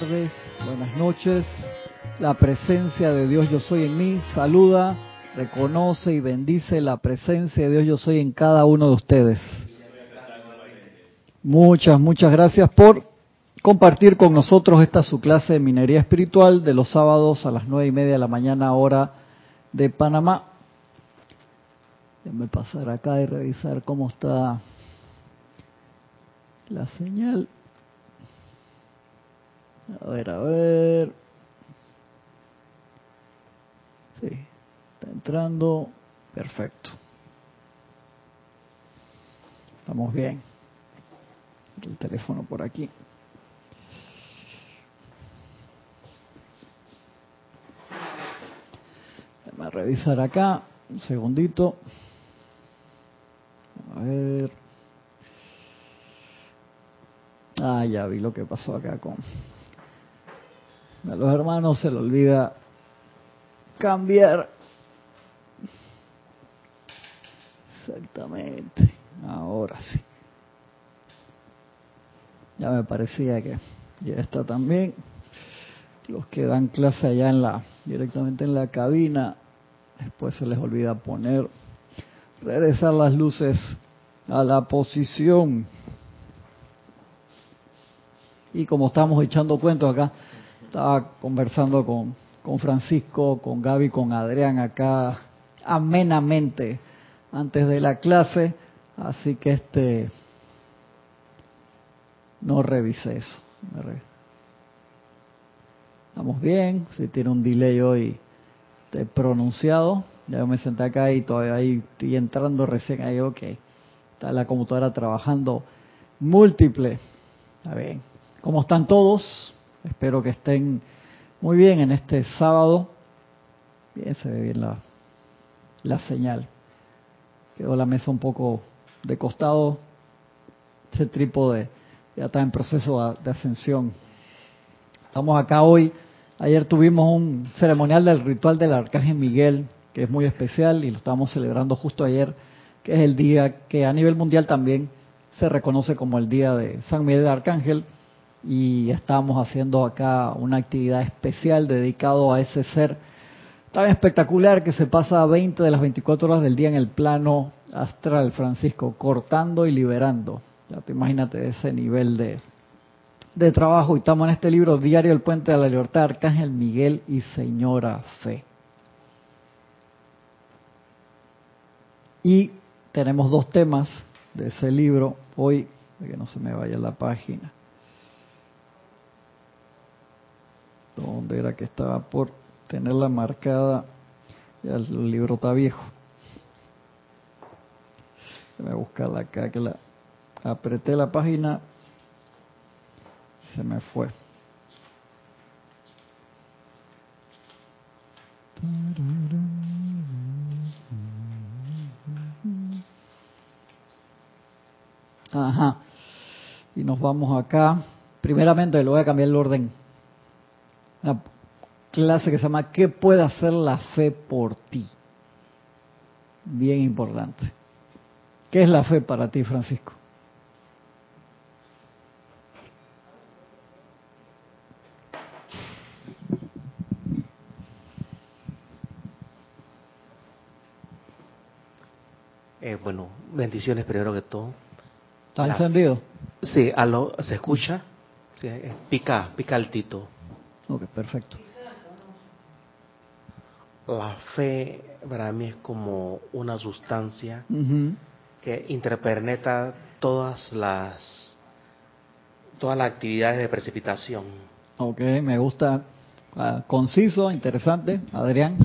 tardes, buenas noches. La presencia de Dios yo soy en mí saluda, reconoce y bendice la presencia de Dios yo soy en cada uno de ustedes. Muchas, muchas gracias por compartir con nosotros esta su clase de minería espiritual de los sábados a las nueve y media de la mañana hora de Panamá. Déjame pasar acá y revisar cómo está la señal. A ver, a ver. Sí, está entrando. Perfecto. Estamos bien. El teléfono por aquí. Déjame revisar acá. Un segundito. A ver. Ah, ya vi lo que pasó acá con... A los hermanos se le olvida cambiar. Exactamente. Ahora sí. Ya me parecía que ya está también. Los que dan clase allá en la directamente en la cabina, después se les olvida poner regresar las luces a la posición. Y como estamos echando cuentos acá, estaba conversando con, con Francisco, con Gaby, con Adrián acá amenamente antes de la clase, así que este no revisé eso. Estamos bien, si tiene un delay hoy de pronunciado, ya me senté acá y todavía ahí estoy entrando recién ahí, ok, está la computadora trabajando múltiple. Está bien. ¿Cómo están todos? Espero que estén muy bien en este sábado. Bien, se ve bien la, la señal. Quedó la mesa un poco de costado. Ese trípode ya está en proceso de ascensión. Estamos acá hoy. Ayer tuvimos un ceremonial del ritual del Arcángel Miguel, que es muy especial y lo estamos celebrando justo ayer, que es el día que a nivel mundial también se reconoce como el día de San Miguel de Arcángel y estamos haciendo acá una actividad especial dedicado a ese ser tan espectacular que se pasa 20 de las 24 horas del día en el plano astral, Francisco, cortando y liberando. Ya te imagínate ese nivel de, de trabajo. Y estamos en este libro, Diario El Puente de la Libertad, Arcángel Miguel y Señora Fe. Y tenemos dos temas de ese libro hoy, de que no se me vaya la página. Donde era que estaba por tenerla marcada, ya el libro está viejo. Voy a buscarla acá, que la apreté la página, se me fue. Ajá. Y nos vamos acá. Primeramente, le voy a cambiar el orden una clase que se llama ¿Qué puede hacer la fe por ti? Bien importante. ¿Qué es la fe para ti, Francisco? Eh, bueno, bendiciones primero que todo. ¿Está encendido? Sí, a lo, se escucha. Sí, pica, pica altito. Ok, perfecto. La fe para mí es como una sustancia que interpenetra todas las todas las actividades de precipitación. Ok, me gusta. Uh, conciso, interesante. Adrián.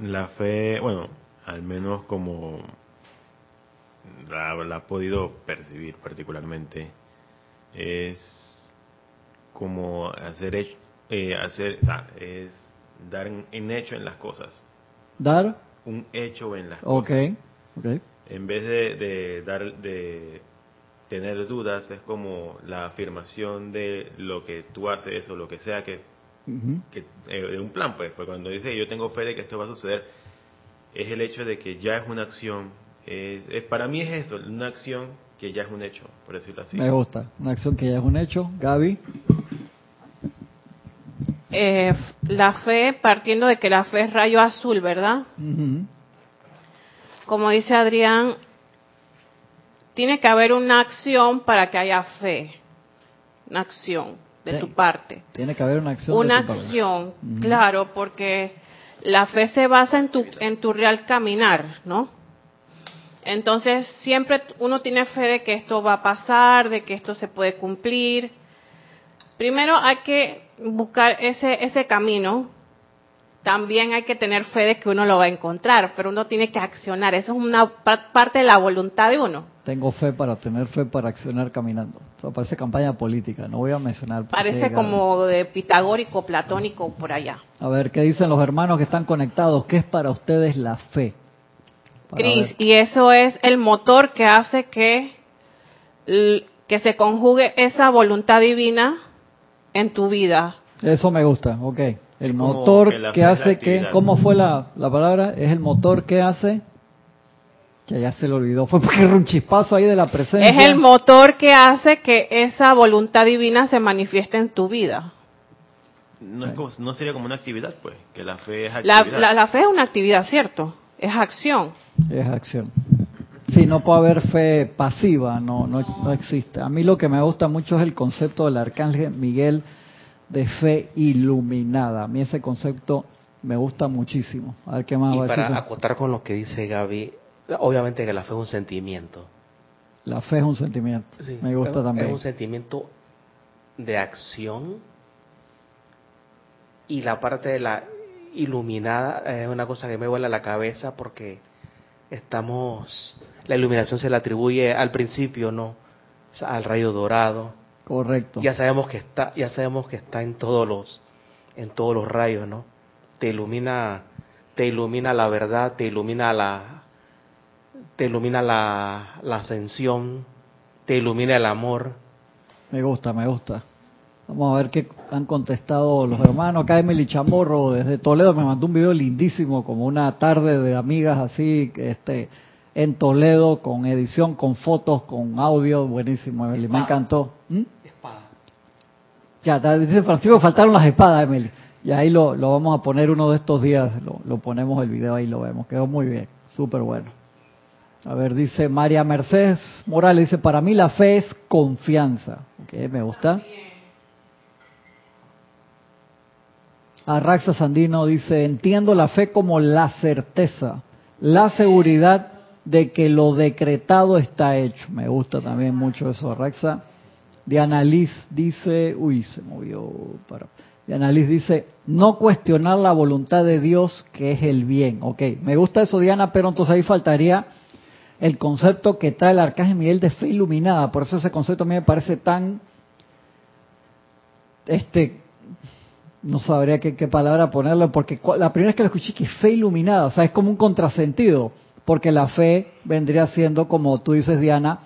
La fe, bueno, al menos como la, la ha podido percibir particularmente, es como hacer eh, hacer o sea, es dar en, hecho en las cosas. Dar un hecho en las cosas. okay. ok. En vez de, de dar de tener dudas es como la afirmación de lo que tú haces o lo que sea que, que eh, de un plan pues, pues cuando dice yo tengo fe de que esto va a suceder es el hecho de que ya es una acción. Es, para mí es eso una acción que ya es un hecho, por decirlo así. Me gusta, una acción que ya es un hecho. Gaby. Eh, la fe, partiendo de que la fe es rayo azul, ¿verdad? Como dice Adrián, tiene que haber una acción para que haya fe. Una acción de tu parte. Tiene que haber una acción. Una acción, claro, porque la fe se basa en tu, en tu real caminar, ¿no? Entonces, siempre uno tiene fe de que esto va a pasar, de que esto se puede cumplir. Primero hay que buscar ese, ese camino. También hay que tener fe de que uno lo va a encontrar, pero uno tiene que accionar. Eso es una parte de la voluntad de uno. Tengo fe para tener fe para accionar caminando. Eso parece campaña política, no voy a mencionar. Parece como de pitagórico, platónico, por allá. A ver, ¿qué dicen los hermanos que están conectados? ¿Qué es para ustedes la fe? Cris, y eso es el motor que hace que, que se conjugue esa voluntad divina en tu vida. Eso me gusta, ok. El motor que, hace que, ¿cómo fue la, la palabra? Es el motor que hace que ya se le olvidó, fue porque era un chispazo ahí de la presencia. Es el motor que hace que esa voluntad divina se manifieste en tu vida. No, es no sería como una actividad, pues, que la fe es actividad. La, la, fe es una actividad, ¿cierto? Es acción. Es acción. Sí, no puede haber fe pasiva, no, no, no existe. A mí lo que me gusta mucho es el concepto del arcángel Miguel de fe iluminada. A mí ese concepto me gusta muchísimo. A ver qué más va a decir. Para acotar con lo que dice Gaby, obviamente que la fe es un sentimiento. La fe es un sentimiento. me gusta también. Es un sentimiento de acción y la parte de la iluminada es una cosa que me vuela la cabeza porque estamos la iluminación se le atribuye al principio no al rayo dorado. Correcto. Ya sabemos que está ya sabemos que está en todos los en todos los rayos no te ilumina te ilumina la verdad te ilumina la te ilumina la, la ascensión te ilumina el amor. Me gusta me gusta Vamos a ver qué han contestado los hermanos. Acá Emily Chamorro desde Toledo me mandó un video lindísimo, como una tarde de amigas así, este, en Toledo, con edición, con fotos, con audio. Buenísimo, Emily. Me encantó. ¿Mm? Espada. Ya, dice Francisco, faltaron las espadas, Emily. Y ahí lo, lo vamos a poner uno de estos días, lo, lo ponemos el video ahí, lo vemos. Quedó muy bien, súper bueno. A ver, dice María Mercedes Morales, dice, para mí la fe es confianza. Okay, me gusta. Arraxa Sandino dice, entiendo la fe como la certeza, la seguridad de que lo decretado está hecho. Me gusta también mucho eso, Arraxa. Diana Liz dice, uy, se movió para... Diana Liz dice, no cuestionar la voluntad de Dios que es el bien. Ok, me gusta eso, Diana, pero entonces ahí faltaría el concepto que trae el arcángel Miguel de fe iluminada. Por eso ese concepto a mí me parece tan este no sabría qué, palabra ponerle, porque la primera vez que lo escuché que fe iluminada, o sea, es como un contrasentido, porque la fe vendría siendo, como tú dices, Diana,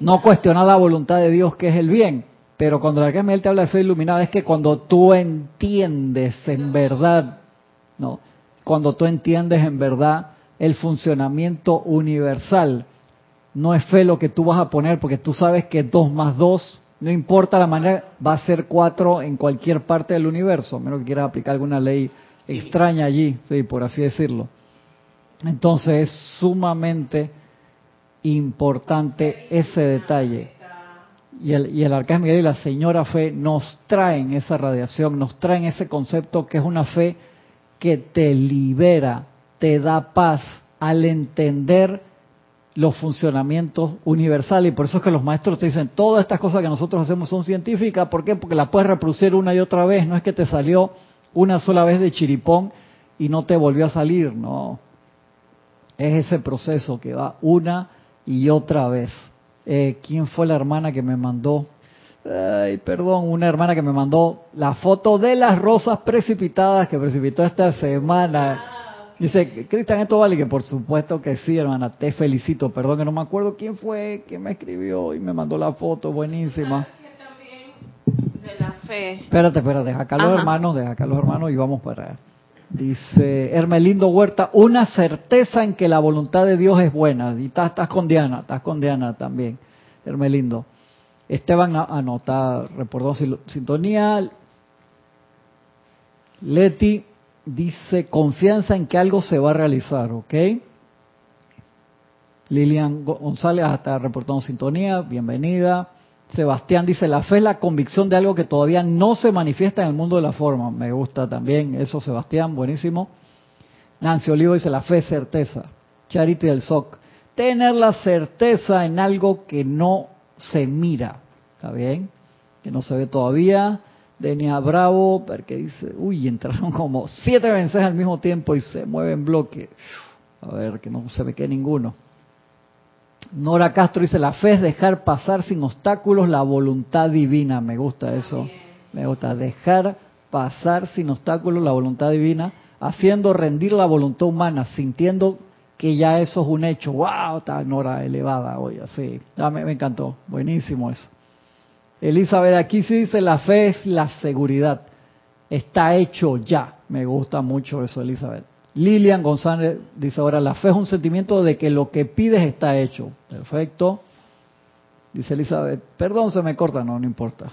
no cuestionar la voluntad de Dios, que es el bien. Pero cuando la Miguel te habla de fe iluminada, es que cuando tú entiendes en verdad, no, cuando tú entiendes en verdad el funcionamiento universal, no es fe lo que tú vas a poner, porque tú sabes que dos más dos no importa la manera, va a ser cuatro en cualquier parte del universo, menos que quieras aplicar alguna ley extraña allí, sí, por así decirlo. Entonces es sumamente importante ese detalle. Y el, y el Arcángel Miguel y la Señora Fe nos traen esa radiación, nos traen ese concepto que es una fe que te libera, te da paz al entender los funcionamientos universales y por eso es que los maestros te dicen todas estas cosas que nosotros hacemos son científicas, ¿por qué? Porque las puedes reproducir una y otra vez, no es que te salió una sola vez de chiripón y no te volvió a salir, no. Es ese proceso que va una y otra vez. Eh, ¿Quién fue la hermana que me mandó? Ay, perdón, una hermana que me mandó la foto de las rosas precipitadas que precipitó esta semana. Dice, Cristian, ¿esto vale? Que por supuesto que sí, hermana, te felicito. Perdón que no me acuerdo quién fue que me escribió y me mandó la foto, buenísima. De la fe. Espérate, espérate, deja acá los hermanos, deja acá los hermanos y vamos para... Dice Hermelindo Huerta, una certeza en que la voluntad de Dios es buena. Y estás, estás con Diana, estás con Diana también. Hermelindo. Esteban anota, reportó sintonía. Leti dice confianza en que algo se va a realizar, ¿ok? Lilian González hasta reportando sintonía, bienvenida. Sebastián dice, la fe es la convicción de algo que todavía no se manifiesta en el mundo de la forma. Me gusta también eso, Sebastián, buenísimo. Nancy Olivo dice, la fe es certeza. Charity del SOC, tener la certeza en algo que no se mira. ¿Está bien? Que no se ve todavía. Denia Bravo, porque dice, uy, entraron como siete mensajes al mismo tiempo y se mueve en bloque. A ver, que no se me quede ninguno. Nora Castro dice, la fe es dejar pasar sin obstáculos la voluntad divina. Me gusta eso. Me gusta dejar pasar sin obstáculos la voluntad divina, haciendo rendir la voluntad humana, sintiendo que ya eso es un hecho. ¡Wow! Está Nora elevada hoy, así. Ah, me, me encantó. Buenísimo eso. Elizabeth aquí sí dice, la fe es la seguridad. Está hecho ya. Me gusta mucho eso, Elizabeth. Lilian González dice ahora, la fe es un sentimiento de que lo que pides está hecho. Perfecto. Dice Elizabeth, perdón, se me corta, no, no importa.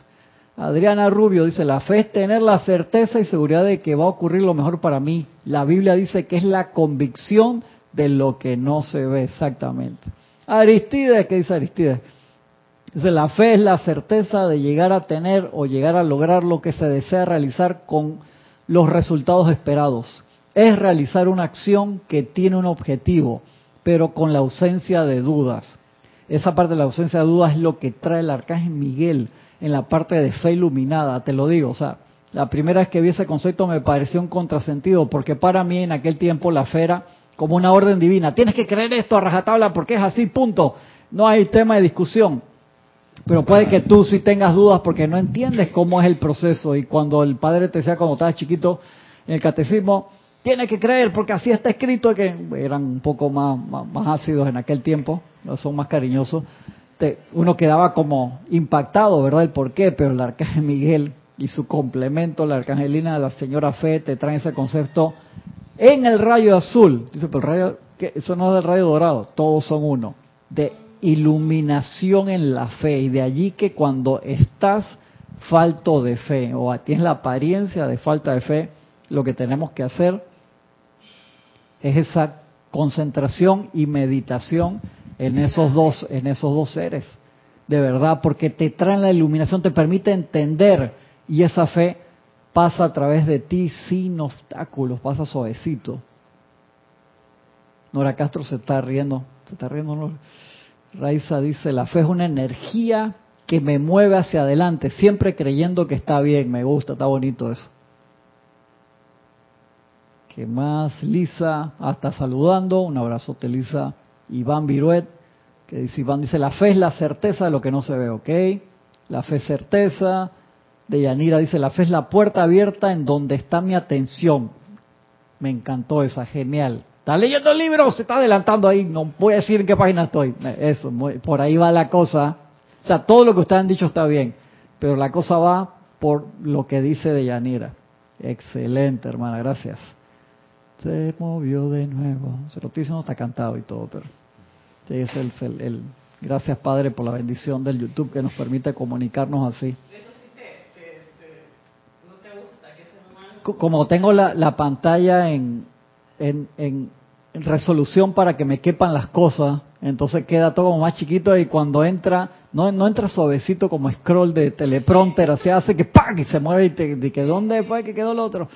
Adriana Rubio dice, la fe es tener la certeza y seguridad de que va a ocurrir lo mejor para mí. La Biblia dice que es la convicción de lo que no se ve exactamente. Aristides, ¿qué dice Aristides? La fe es la certeza de llegar a tener o llegar a lograr lo que se desea realizar con los resultados esperados es realizar una acción que tiene un objetivo, pero con la ausencia de dudas. Esa parte de la ausencia de dudas es lo que trae el arcángel Miguel en la parte de fe iluminada, te lo digo. O sea, la primera vez que vi ese concepto me pareció un contrasentido, porque para mí en aquel tiempo la fe era como una orden divina. Tienes que creer esto a rajatabla porque es así, punto. No hay tema de discusión. Pero puede que tú sí tengas dudas porque no entiendes cómo es el proceso. Y cuando el padre te decía cuando estabas chiquito en el catecismo, tiene que creer porque así está escrito que eran un poco más, más, ácidos en aquel tiempo, son más cariñosos. uno quedaba como impactado, ¿verdad? El por qué, pero el arcángel Miguel y su complemento, la arcangelina de la señora Fe, te traen ese concepto en el rayo azul. Dice, pero el rayo, que eso no es del rayo dorado, todos son uno. De iluminación en la fe. Y de allí que cuando estás falto de fe o tienes la apariencia de falta de fe, lo que tenemos que hacer es esa concentración y meditación en esos dos, en esos dos seres, de verdad, porque te traen la iluminación, te permite entender y esa fe pasa a través de ti sin obstáculos, pasa suavecito. Nora Castro se está riendo, se está riendo. ¿no? Raiza dice, la fe es una energía que me mueve hacia adelante, siempre creyendo que está bien, me gusta, está bonito eso que más? Lisa, hasta saludando, un abrazote Lisa. Iván Viruet, que dice, Iván dice, la fe es la certeza de lo que no se ve, ¿ok? La fe es certeza. De Yanira dice, la fe es la puerta abierta en donde está mi atención. Me encantó esa, genial. ¿Está leyendo el libro? Se está adelantando ahí, no voy a decir en qué página estoy. Eso, por ahí va la cosa. O sea, todo lo que ustedes han dicho está bien, pero la cosa va por lo que dice de Yanira. Excelente, hermana, gracias se movió de nuevo. no está cantado y todo, pero es el, el, gracias Padre por la bendición del YouTube que nos permite comunicarnos así. Como tengo la, la pantalla en, en, en, resolución para que me quepan las cosas, entonces queda todo como más chiquito y cuando entra, no, no entra suavecito como scroll de teleprompter, así hace que ¡pam! y se mueve y te, que ¿dónde fue que quedó el otro?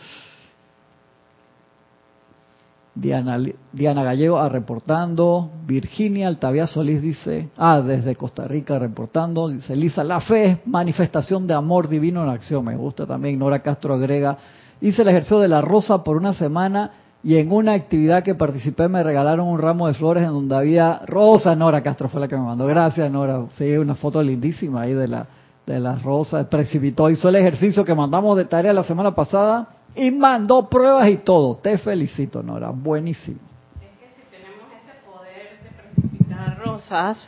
Diana, Diana Gallego ah, reportando, Virginia Altavia Solís dice, ah, desde Costa Rica reportando, dice Lisa, la fe es manifestación de amor divino en acción, me gusta también, Nora Castro agrega, hice el ejercicio de la rosa por una semana y en una actividad que participé me regalaron un ramo de flores en donde había rosa, Nora Castro fue la que me mandó, gracias Nora, sí, una foto lindísima ahí de la de las rosas, precipitó, hizo el ejercicio que mandamos de tarea la semana pasada, y mandó pruebas y todo. Te felicito, Nora. Buenísimo. Es que si tenemos ese poder de precipitar rosas,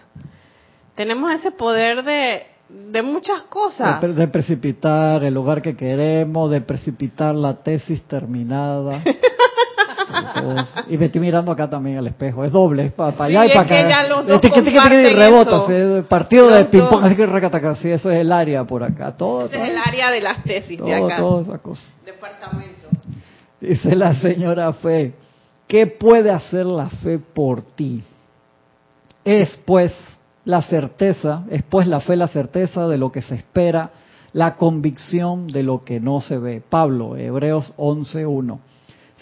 tenemos ese poder de, de muchas cosas. De, precipitar el lugar que queremos, de precipitar la tesis terminada. y me estoy mirando acá también al espejo. Es doble, es para, allá y es para que acá. y rebota, eso. sí, partido Los de ping pong, dos. así que recataca, sí, eso es el área por acá. Todo, Ese todo, es el área de las tesis de todo, acá. toda esa cosa. Departamento. Dice la señora Fe, ¿qué puede hacer la fe por ti? Es pues la certeza, es pues la fe la certeza de lo que se espera, la convicción de lo que no se ve. Pablo, Hebreos 11.1.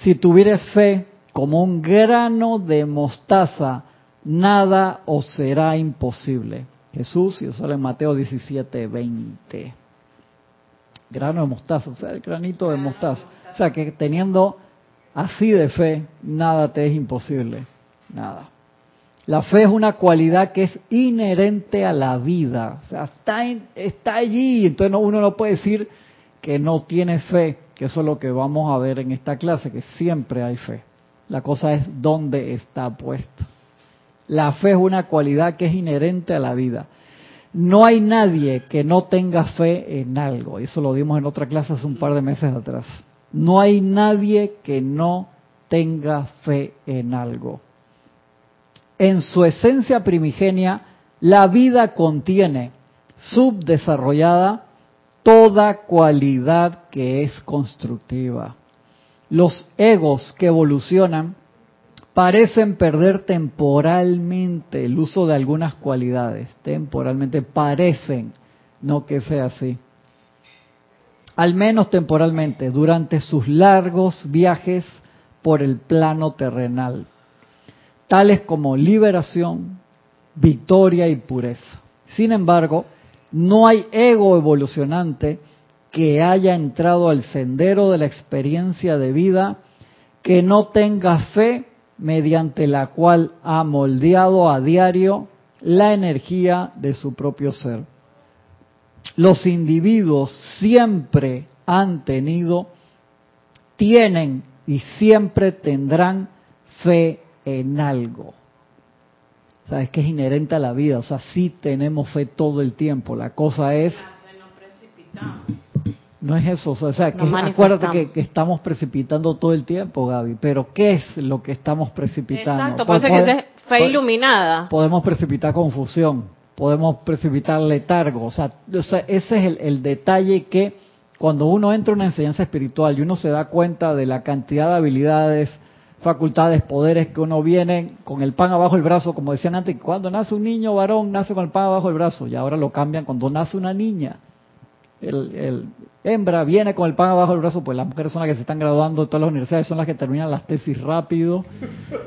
Si tuvieres fe como un grano de mostaza, nada os será imposible. Jesús, y eso sale en Mateo 17.20 grano de mostaza, o sea, el granito de mostaza. O sea, que teniendo así de fe, nada te es imposible, nada. La fe es una cualidad que es inherente a la vida, o sea, está, en- está allí, entonces no- uno no puede decir que no tiene fe, que eso es lo que vamos a ver en esta clase, que siempre hay fe. La cosa es dónde está puesta. La fe es una cualidad que es inherente a la vida. No hay nadie que no tenga fe en algo. Eso lo vimos en otra clase hace un par de meses atrás. No hay nadie que no tenga fe en algo. En su esencia primigenia, la vida contiene subdesarrollada toda cualidad que es constructiva. Los egos que evolucionan parecen perder temporalmente el uso de algunas cualidades. Temporalmente parecen, no que sea así. Al menos temporalmente, durante sus largos viajes por el plano terrenal, tales como liberación, victoria y pureza. Sin embargo, no hay ego evolucionante que haya entrado al sendero de la experiencia de vida que no tenga fe mediante la cual ha moldeado a diario la energía de su propio ser. Los individuos siempre han tenido, tienen y siempre tendrán fe en algo. Sabes que es inherente a la vida, o sea, sí tenemos fe todo el tiempo. La cosa es, no es eso, o sea, o sea, que acuérdate que, que estamos precipitando todo el tiempo, Gaby, pero ¿qué es lo que estamos precipitando? Exacto, Pues por eso que es fe iluminada. podemos precipitar confusión, podemos precipitar letargo, o sea, o sea ese es el, el detalle que cuando uno entra en una enseñanza espiritual y uno se da cuenta de la cantidad de habilidades, facultades, poderes que uno viene con el pan abajo el brazo, como decían antes, cuando nace un niño varón nace con el pan abajo el brazo y ahora lo cambian cuando nace una niña. El, el hembra viene con el pan abajo del brazo, pues las mujeres son las que se están graduando de todas las universidades, son las que terminan las tesis rápido.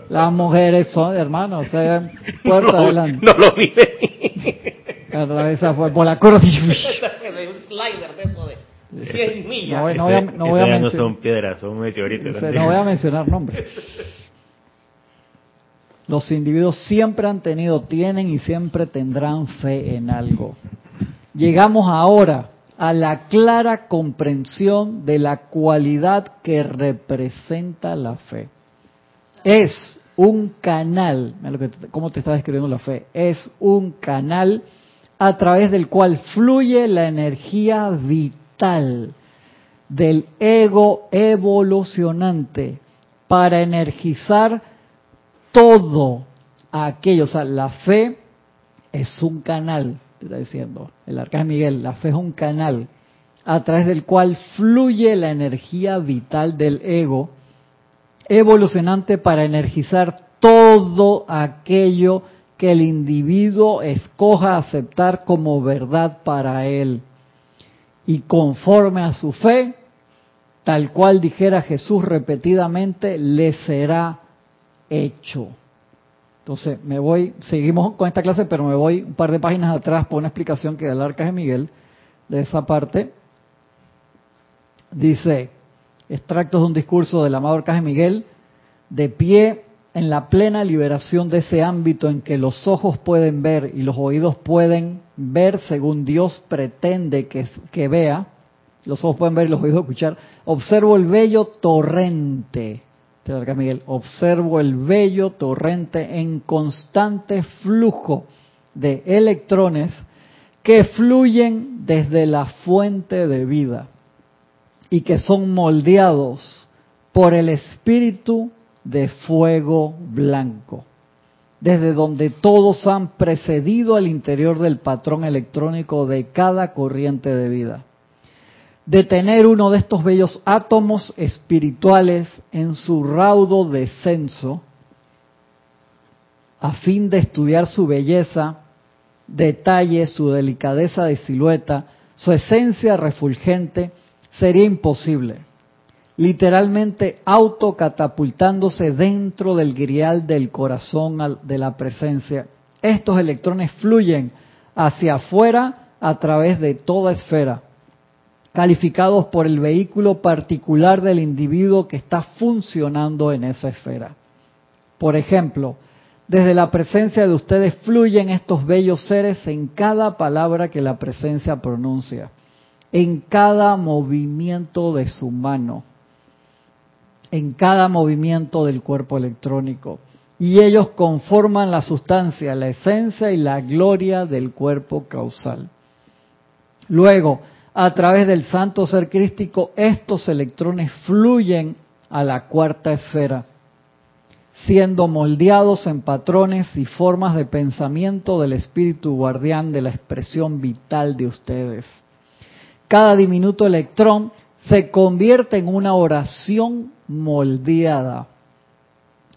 Las mujeres son, hermanos, o sea, puerta adelante. No lo vi venir. Atravesa fue por la curva. Un slider de eso de 100 millas. No voy, no voy a, no voy a no mencionar- son piedras, son meteoritos. Dice, también. no voy a mencionar nombres. Los individuos siempre han tenido, tienen y siempre tendrán fe en algo. Llegamos ahora a la clara comprensión de la cualidad que representa la fe. Es un canal, cómo te está describiendo la fe, es un canal a través del cual fluye la energía vital del ego evolucionante para energizar todo aquello. O sea, la fe es un canal, te está diciendo el arcángel Miguel, la fe es un canal a través del cual fluye la energía vital del ego evolucionante para energizar todo aquello que el individuo escoja aceptar como verdad para él. Y conforme a su fe, tal cual dijera Jesús repetidamente, le será hecho. Entonces, me voy, seguimos con esta clase, pero me voy un par de páginas atrás por una explicación que da el Arcángel Miguel de esa parte. Dice, extractos de un discurso del amado Arcángel Miguel, de pie en la plena liberación de ese ámbito en que los ojos pueden ver y los oídos pueden ver según Dios pretende que, que vea, los ojos pueden ver y los oídos escuchar, observo el bello torrente, Arcángel Miguel, observo el bello torrente en constante flujo de electrones que fluyen desde la fuente de vida y que son moldeados por el espíritu de fuego blanco, desde donde todos han precedido al interior del patrón electrónico de cada corriente de vida. Detener uno de estos bellos átomos espirituales en su raudo descenso, a fin de estudiar su belleza, detalle, su delicadeza de silueta, su esencia refulgente, sería imposible literalmente autocatapultándose dentro del grial del corazón de la presencia. Estos electrones fluyen hacia afuera a través de toda esfera, calificados por el vehículo particular del individuo que está funcionando en esa esfera. Por ejemplo, desde la presencia de ustedes fluyen estos bellos seres en cada palabra que la presencia pronuncia, en cada movimiento de su mano en cada movimiento del cuerpo electrónico. Y ellos conforman la sustancia, la esencia y la gloria del cuerpo causal. Luego, a través del santo ser crístico, estos electrones fluyen a la cuarta esfera, siendo moldeados en patrones y formas de pensamiento del espíritu guardián de la expresión vital de ustedes. Cada diminuto electrón se convierte en una oración moldeada,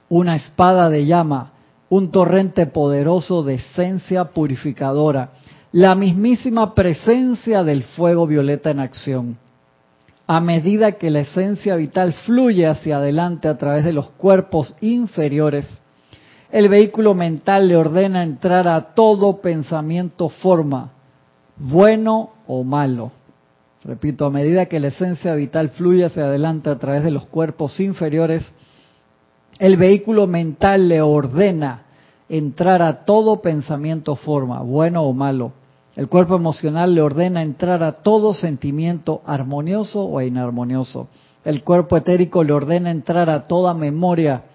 una espada de llama, un torrente poderoso de esencia purificadora, la mismísima presencia del fuego violeta en acción. A medida que la esencia vital fluye hacia adelante a través de los cuerpos inferiores, el vehículo mental le ordena entrar a todo pensamiento forma, bueno o malo Repito, a medida que la esencia vital fluye hacia adelante a través de los cuerpos inferiores, el vehículo mental le ordena entrar a todo pensamiento forma, bueno o malo. El cuerpo emocional le ordena entrar a todo sentimiento armonioso o inarmonioso. El cuerpo etérico le ordena entrar a toda memoria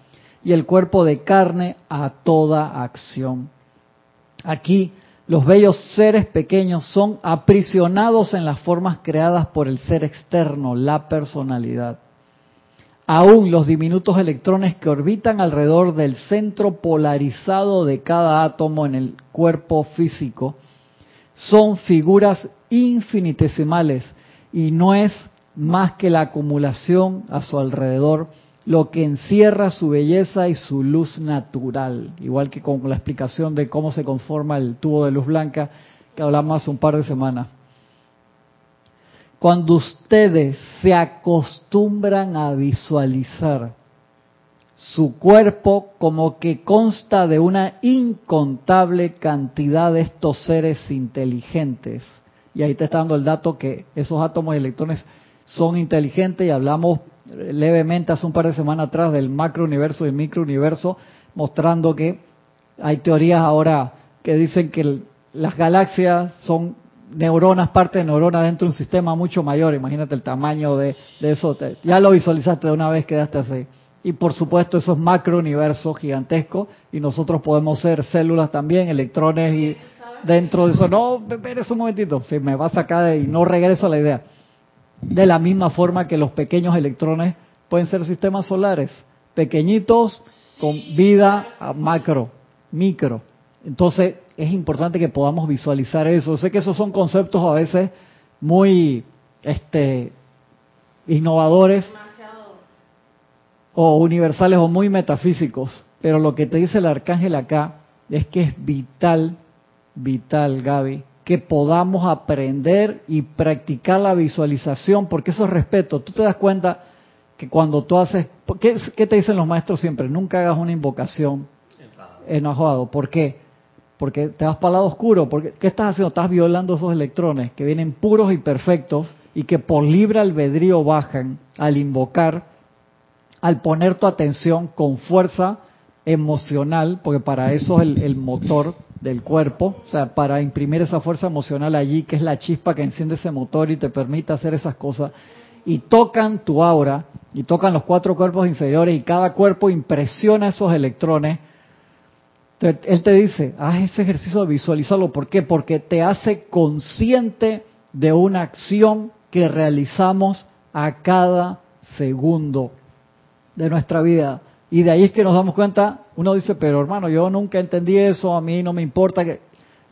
y el cuerpo de carne a toda acción. Aquí los bellos seres pequeños son aprisionados en las formas creadas por el ser externo, la personalidad. Aún los diminutos electrones que orbitan alrededor del centro polarizado de cada átomo en el cuerpo físico son figuras infinitesimales y no es más que la acumulación a su alrededor lo que encierra su belleza y su luz natural, igual que con la explicación de cómo se conforma el tubo de luz blanca que hablamos hace un par de semanas. Cuando ustedes se acostumbran a visualizar su cuerpo como que consta de una incontable cantidad de estos seres inteligentes, y ahí te está dando el dato que esos átomos y electrones son inteligentes y hablamos levemente hace un par de semanas atrás del macrouniverso y microuniverso, mostrando que hay teorías ahora que dicen que las galaxias son neuronas, parte de neuronas dentro de un sistema mucho mayor. Imagínate el tamaño de, eso. ya lo visualizaste de una vez, quedaste así. Y por supuesto, eso es macrouniverso gigantesco y nosotros podemos ser células también, electrones y dentro de eso. No, espera un momentito, si me va a sacar y no regreso a la idea de la misma forma que los pequeños electrones pueden ser sistemas solares, pequeñitos con vida macro, micro. Entonces es importante que podamos visualizar eso. Sé que esos son conceptos a veces muy este, innovadores o universales o muy metafísicos, pero lo que te dice el arcángel acá es que es vital, vital, Gaby, que podamos aprender y practicar la visualización, porque eso es respeto. Tú te das cuenta que cuando tú haces, ¿qué, te dicen los maestros siempre? Nunca hagas una invocación enojado. ¿Por qué? Porque te vas para el lado oscuro. Porque, ¿Qué estás haciendo? Estás violando esos electrones que vienen puros y perfectos y que por libre albedrío bajan al invocar, al poner tu atención con fuerza emocional, porque para eso es el motor del cuerpo, o sea, para imprimir esa fuerza emocional allí, que es la chispa que enciende ese motor y te permite hacer esas cosas, y tocan tu aura, y tocan los cuatro cuerpos inferiores, y cada cuerpo impresiona esos electrones, él te dice, haz ese ejercicio de visualizarlo, ¿por qué? Porque te hace consciente de una acción que realizamos a cada segundo de nuestra vida. Y de ahí es que nos damos cuenta, uno dice, pero hermano, yo nunca entendí eso, a mí no me importa que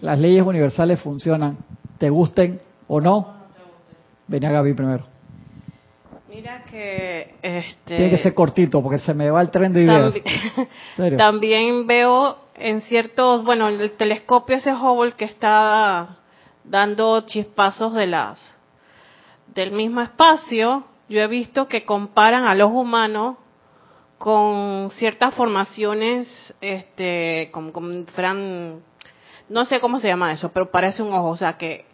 las leyes universales funcionan, te gusten o no. Venía Gaby primero. Mira que este tiene que ser cortito porque se me va el tren de ideas. También, también veo en ciertos, bueno, el telescopio ese Hubble que está dando chispazos de las del mismo espacio, yo he visto que comparan a los humanos con ciertas formaciones, este, como, como fueran, no sé cómo se llama eso, pero parece un ojo, o sea que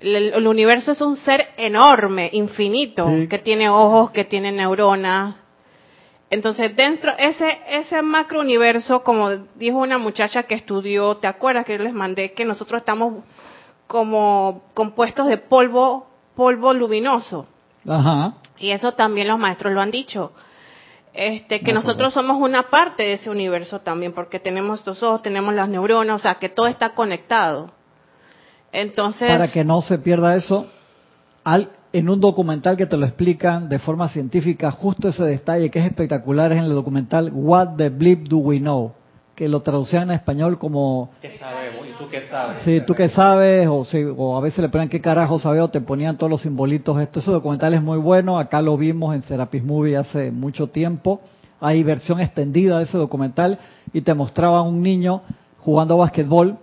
el, universo es un ser enorme, infinito, que tiene ojos, que tiene neuronas. Entonces, dentro ese ese macro universo, como dijo una muchacha que estudió, ¿te acuerdas que yo les mandé que nosotros estamos como compuestos de polvo polvo luminoso? Ajá. Y eso también los maestros lo han dicho. Este, que nosotros somos una parte de ese universo también, porque tenemos estos ojos, tenemos las neuronas, o sea, que todo está conectado. Entonces. Para que no se pierda eso, al, en un documental que te lo explican de forma científica, justo ese detalle que es espectacular es en el documental What the Bleep Do We Know, que lo traducían en español como... ¿Qué sabemos? ¿Y tú qué sabes? Sí, tú qué sabes, o, o a veces le ponían qué carajo sabes, o te ponían todos los simbolitos. Esto, ese documental es muy bueno, acá lo vimos en Serapis Movie hace mucho tiempo. Hay versión extendida de ese documental y te mostraba un niño jugando básquetbol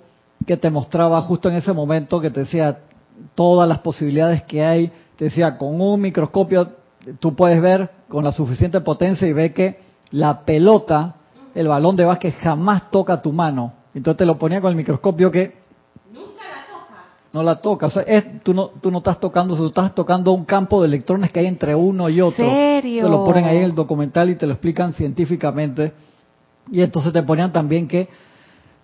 que te mostraba justo en ese momento, que te decía todas las posibilidades que hay, te decía, con un microscopio tú puedes ver con la suficiente potencia y ve que la pelota, el balón de básquet jamás toca tu mano. Entonces te lo ponía con el microscopio que nunca la toca. No la toca, o sea, es, tú, no, tú no estás tocando, tú estás tocando un campo de electrones que hay entre uno y otro. ¿Serio? Se lo ponen ahí en el documental y te lo explican científicamente. Y entonces te ponían también que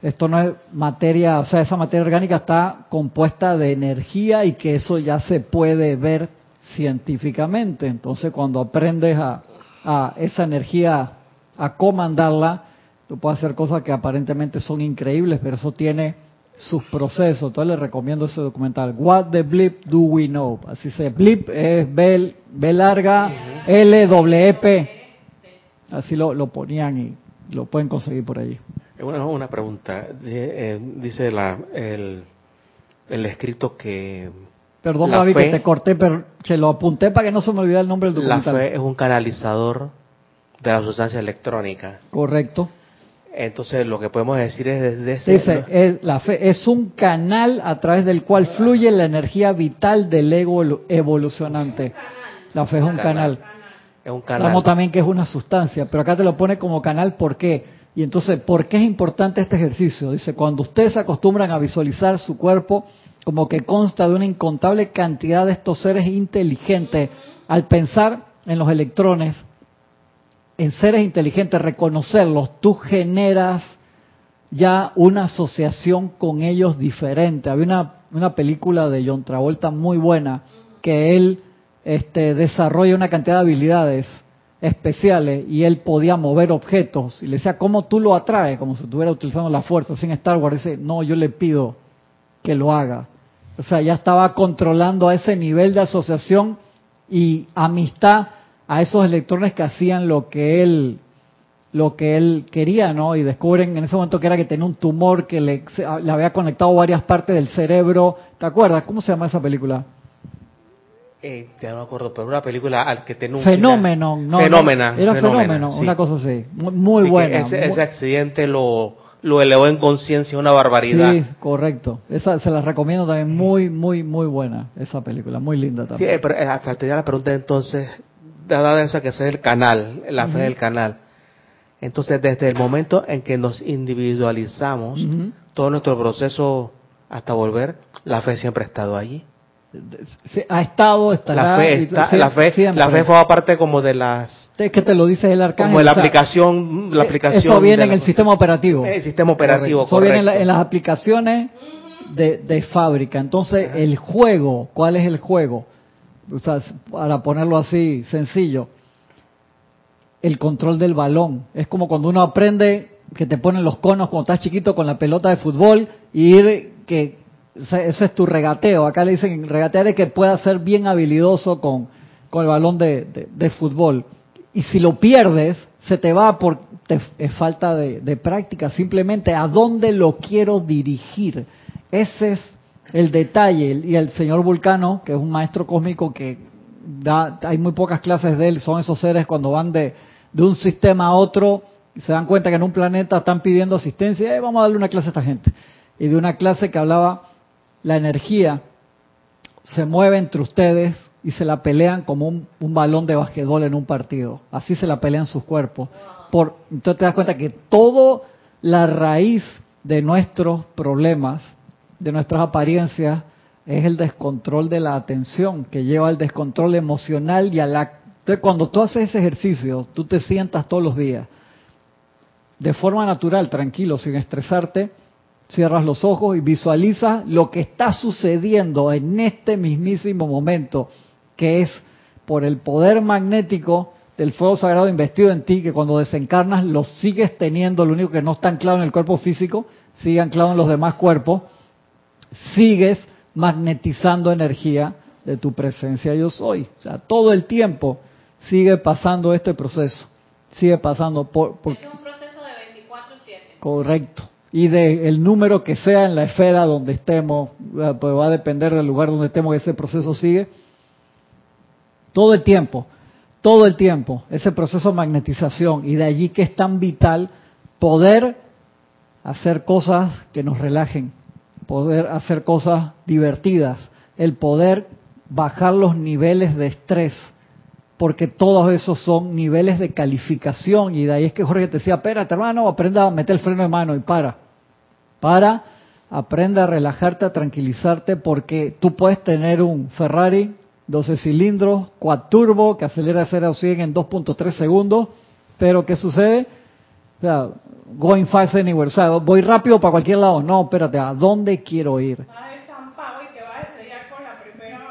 esto no es materia, o sea, esa materia orgánica está compuesta de energía y que eso ya se puede ver científicamente. Entonces, cuando aprendes a, esa energía, a comandarla, tú puedes hacer cosas que aparentemente son increíbles, pero eso tiene sus procesos. Entonces, les recomiendo ese documental. What the blip do we know? Así se, blip es B, B larga, L, W, e, P. Así lo, lo ponían y lo pueden conseguir por allí. Una, una pregunta. Eh, dice la, el, el escrito que... Perdón, Gaby, que te corté, pero se lo apunté para que no se me olvide el nombre del documental. La fe es un canalizador de la sustancia electrónica. Correcto. Entonces, lo que podemos decir es desde ese... Dice, es, la fe es un canal a través del cual fluye la energía vital del ego evolucionante. La fe es un canal. Es un canal. Como también que es una sustancia, pero acá te lo pone como canal, ¿por qué? Y entonces, ¿por qué es importante este ejercicio? Dice, cuando ustedes se acostumbran a visualizar su cuerpo como que consta de una incontable cantidad de estos seres inteligentes, al pensar en los electrones, en seres inteligentes, reconocerlos, tú generas ya una asociación con ellos diferente. Había una, una película de John Travolta muy buena que él este, desarrolla una cantidad de habilidades especiales y él podía mover objetos y le decía, ¿cómo tú lo atraes? Como si estuviera utilizando la fuerza sin Star Wars. Dice, no, yo le pido que lo haga. O sea, ya estaba controlando a ese nivel de asociación y amistad a esos electrones que hacían lo que él lo que él quería, ¿no? Y descubren en ese momento que era que tenía un tumor que le, le había conectado varias partes del cerebro. ¿Te acuerdas? ¿Cómo se llama esa película? eh, no me acuerdo, pero una película al que tenía un fenómeno, no, fenómena, era fenómeno, una cosa así, muy, buena. Ese, accidente lo, lo elevó en conciencia, una barbaridad. Sí, correcto. Esa se la recomiendo también, muy, muy, muy buena esa película, muy linda también. Sí, pero eh, la pregunta entonces, dada esa que es el canal, la fe del canal. Entonces, desde el momento en que nos individualizamos, todo nuestro proceso hasta volver, la fe siempre ha estado allí ha estado, estará. La fe, la fe, la fe forma parte como de las. Es que te lo dice el arcángel. Como de la aplicación, la eh, aplicación. Eso viene en el sistema operativo. El sistema operativo, Eso viene en, las aplicaciones de, de fábrica. Entonces, el juego, ¿cuál es el juego? O sea, para ponerlo así sencillo, el control del balón. Es como cuando uno aprende que te ponen los conos cuando estás chiquito con la pelota de fútbol y ir que ese es tu regateo. Acá le dicen regatear es que pueda ser bien habilidoso con, con el balón de, de, fútbol. Y si lo pierdes, se te va por es falta de, de, práctica, simplemente a dónde lo quiero dirigir. Ese es el detalle. Y el señor Vulcano, que es un maestro cósmico que da, hay muy pocas clases de él, son esos seres cuando van de, de un sistema a otro, y se dan cuenta que en un planeta están pidiendo asistencia, y eh, vamos a darle una clase a esta gente. Y de una clase que hablaba la energía se mueve entre ustedes y se la pelean como un, balón de basquetbol en un partido. Así se la pelean sus cuerpos. Por, entonces te das cuenta que todo la raíz de nuestros problemas, de nuestras apariencias, es el descontrol de la atención, que lleva al descontrol emocional y a la... Entonces cuando tú haces ese ejercicio, tú te sientas todos los días, de forma natural, tranquilo, sin estresarte, Cierras los ojos y visualizas lo que está sucediendo en este mismísimo momento, que es por el poder magnético del fuego sagrado investido en ti, que cuando desencarnas lo sigues teniendo, lo único que no está anclado en el cuerpo físico, sigue anclado en los demás cuerpos, sigues magnetizando energía de tu presencia yo soy. O sea, todo el tiempo sigue pasando este proceso, sigue pasando por... por... Es un proceso de 24/7. Correcto y del número que sea en la esfera donde estemos, eh, pues va a depender del lugar donde estemos, ese proceso sigue. Todo el tiempo, todo el tiempo, ese proceso de magnetización y de allí que es tan vital poder hacer cosas que nos relajen, poder hacer cosas divertidas, el poder bajar los niveles de estrés, porque todos esos son niveles de calificación y de ahí es que Jorge te decía, espérate hermano, aprenda a meter el freno de mano y para para aprenda a relajarte, a tranquilizarte, porque tú puedes tener un Ferrari 12 cilindros, quad turbo, que acelera a 0 a 100 en 2.3 segundos, pero ¿qué sucede? O sea, going fast anywhere, o sea, voy rápido para cualquier lado. No, espérate, ¿a dónde quiero ir?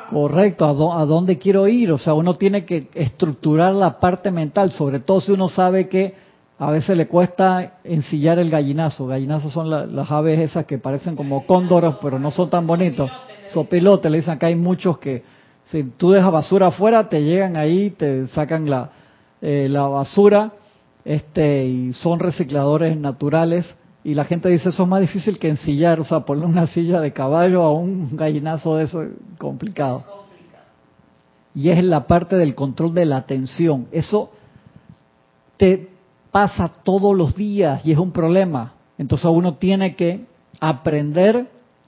Correcto, ¿a, ¿a dónde quiero ir? O sea, uno tiene que estructurar la parte mental, sobre todo si uno sabe que a veces le cuesta ensillar el gallinazo. Gallinazos son las aves esas que parecen como cóndoros, pero no son tan bonitos. Sopilote, le dicen que hay muchos que si tú dejas basura afuera, te llegan ahí, te sacan la, eh, la basura este y son recicladores naturales. Y la gente dice, eso es más difícil que ensillar, o sea, poner una silla de caballo a un gallinazo de eso es complicado. Y es la parte del control de la atención. Eso te, pasa todos los días y es un problema. Entonces uno tiene que aprender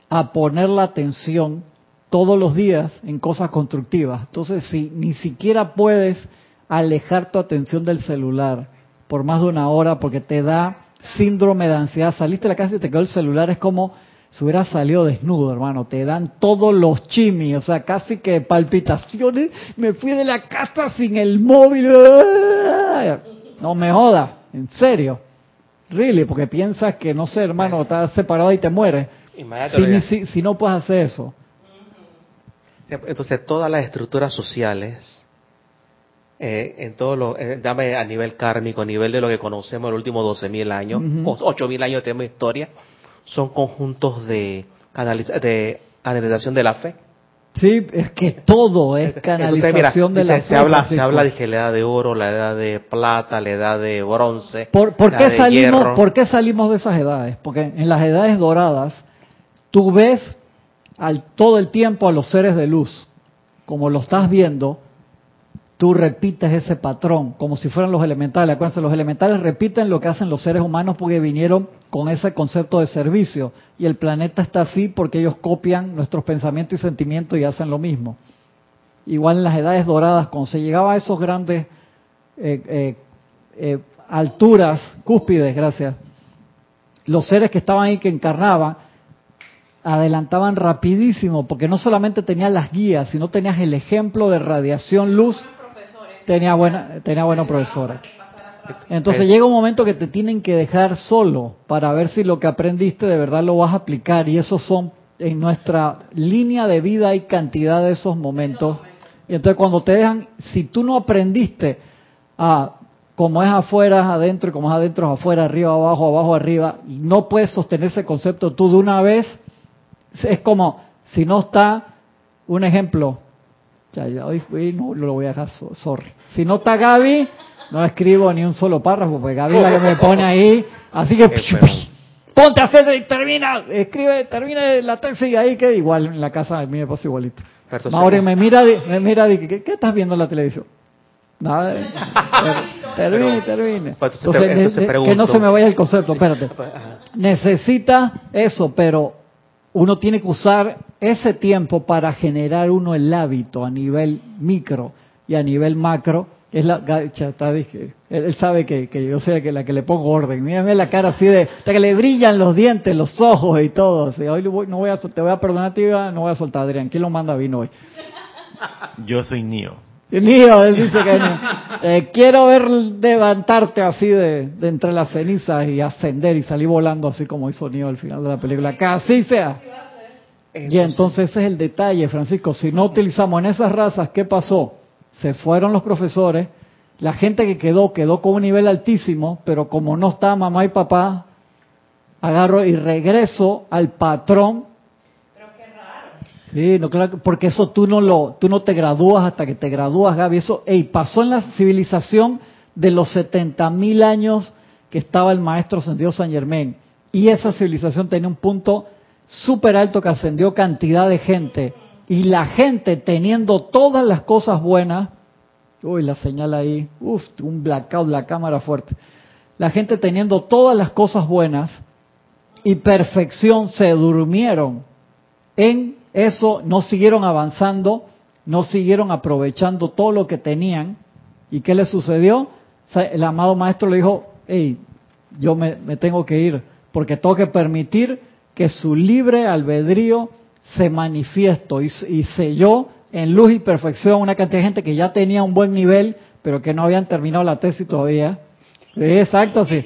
a poner la atención todos los días en cosas constructivas. Entonces si ni siquiera puedes alejar tu atención del celular por más de una hora porque te da síndrome de ansiedad, saliste de la casa y te quedó el celular, es como si hubiera salido desnudo, hermano. Te dan todos los chimis, o sea, casi que palpitaciones. Me fui de la casa sin el móvil. No me joda. En serio. Really, porque piensas que, no sé, hermano, estás separado y te mueres. Si, si, no puedes hacer eso. Entonces, todas las estructuras sociales, eh, en todo lo, eh, dame a nivel kármico, a nivel de lo que conocemos los últimos 12.000 años, o 8.000 años tenemos historia, son conjuntos de, de canalización de la fe. Sí, es que todo es canalización de la se, se habla, se habla de que la edad de oro, la edad de plata, la edad de bronce. ¿Por, qué salimos, ¿Por qué salimos de esas edades? Porque en las edades doradas tú ves al, todo el tiempo a los seres de luz, como lo estás viendo, tú repites ese patrón, como si fueran los elementales. Acuérdense, los elementales repiten lo que hacen los seres humanos porque vinieron con ese concepto de servicio. Y el planeta está así porque ellos copian nuestros pensamientos y sentimientos y hacen lo mismo. Igual en las edades doradas, cuando se llegaba a esos grandes eh, eh, eh, alturas, cúspides, gracias, los seres que estaban ahí, que encarnaban, adelantaban rapidísimo, porque no solamente tenías las guías, sino tenías el ejemplo de radiación luz tenía buena, tenía buenos profesores. Entonces llega un momento que te tienen que dejar solo para ver si lo que aprendiste de verdad lo vas a aplicar y esos son en nuestra línea de vida hay cantidad de esos momentos. Y entonces cuando te dejan, si tú no aprendiste a como es afuera es adentro y como es adentro es afuera, arriba, abajo, abajo, arriba, y no puedes sostener ese concepto tú de una vez, es como si no está, un ejemplo, ya, ya, hoy, no lo voy a dejar, sorry. Si no está Gaby, no escribo ni un solo párrafo, porque Gaby es la que me pone ahí, así que ponte a hacer y termina, escribe, termina la tesis y ahí que igual en la casa a mí me pasa igualito. Mauri me mira, me mira, ¿qué, qué estás viendo en la televisión? Nada, ter- termine, termine. Entonces que no se me vaya el concepto, espérate Ajá. necesita eso, pero uno tiene que usar ese tiempo para generar uno el hábito a nivel micro y a nivel macro. Es la gacha, él, sabe que, yo la que, la que le pongo orden. Mírame la cara así de, hasta que le brillan los dientes, los ojos y todo. así, hoy voy- no voy a, te voy a perdonar, no voy a soltar a Adrián. ¿Quién lo manda vino hoy? Yo soy Neo. Mío, él dice que no. Eh, quiero ver levantarte así de, de entre las cenizas y ascender y salir volando así como hizo Neo al final de la película. Que así sea. Y entonces ese es el detalle, Francisco. Si no utilizamos en esas razas, ¿qué pasó? Se fueron los profesores, la gente que quedó, quedó con un nivel altísimo, pero como no está mamá y papá, agarro y regreso al patrón. Sí, no, claro, porque eso tú no lo, tú no te gradúas hasta que te gradúas, Gaby. Eso, ey, pasó en la civilización de los 70 mil años que estaba el maestro ascendido San Germain. Y esa civilización tenía un punto súper alto que ascendió cantidad de gente. Y la gente teniendo todas las cosas buenas, uy, la señal ahí, uff, un blackout, la cámara fuerte. La gente teniendo todas las cosas buenas y perfección se durmieron en eso, no siguieron avanzando, no siguieron aprovechando todo lo que tenían. ¿Y qué les sucedió? El amado maestro le dijo, hey, yo me, tengo que ir, porque tengo que permitir que su libre albedrío se manifieste y, selló en luz y perfección una cantidad de gente que ya tenía un buen nivel, pero que no habían terminado la tesis todavía. Exacto, sí.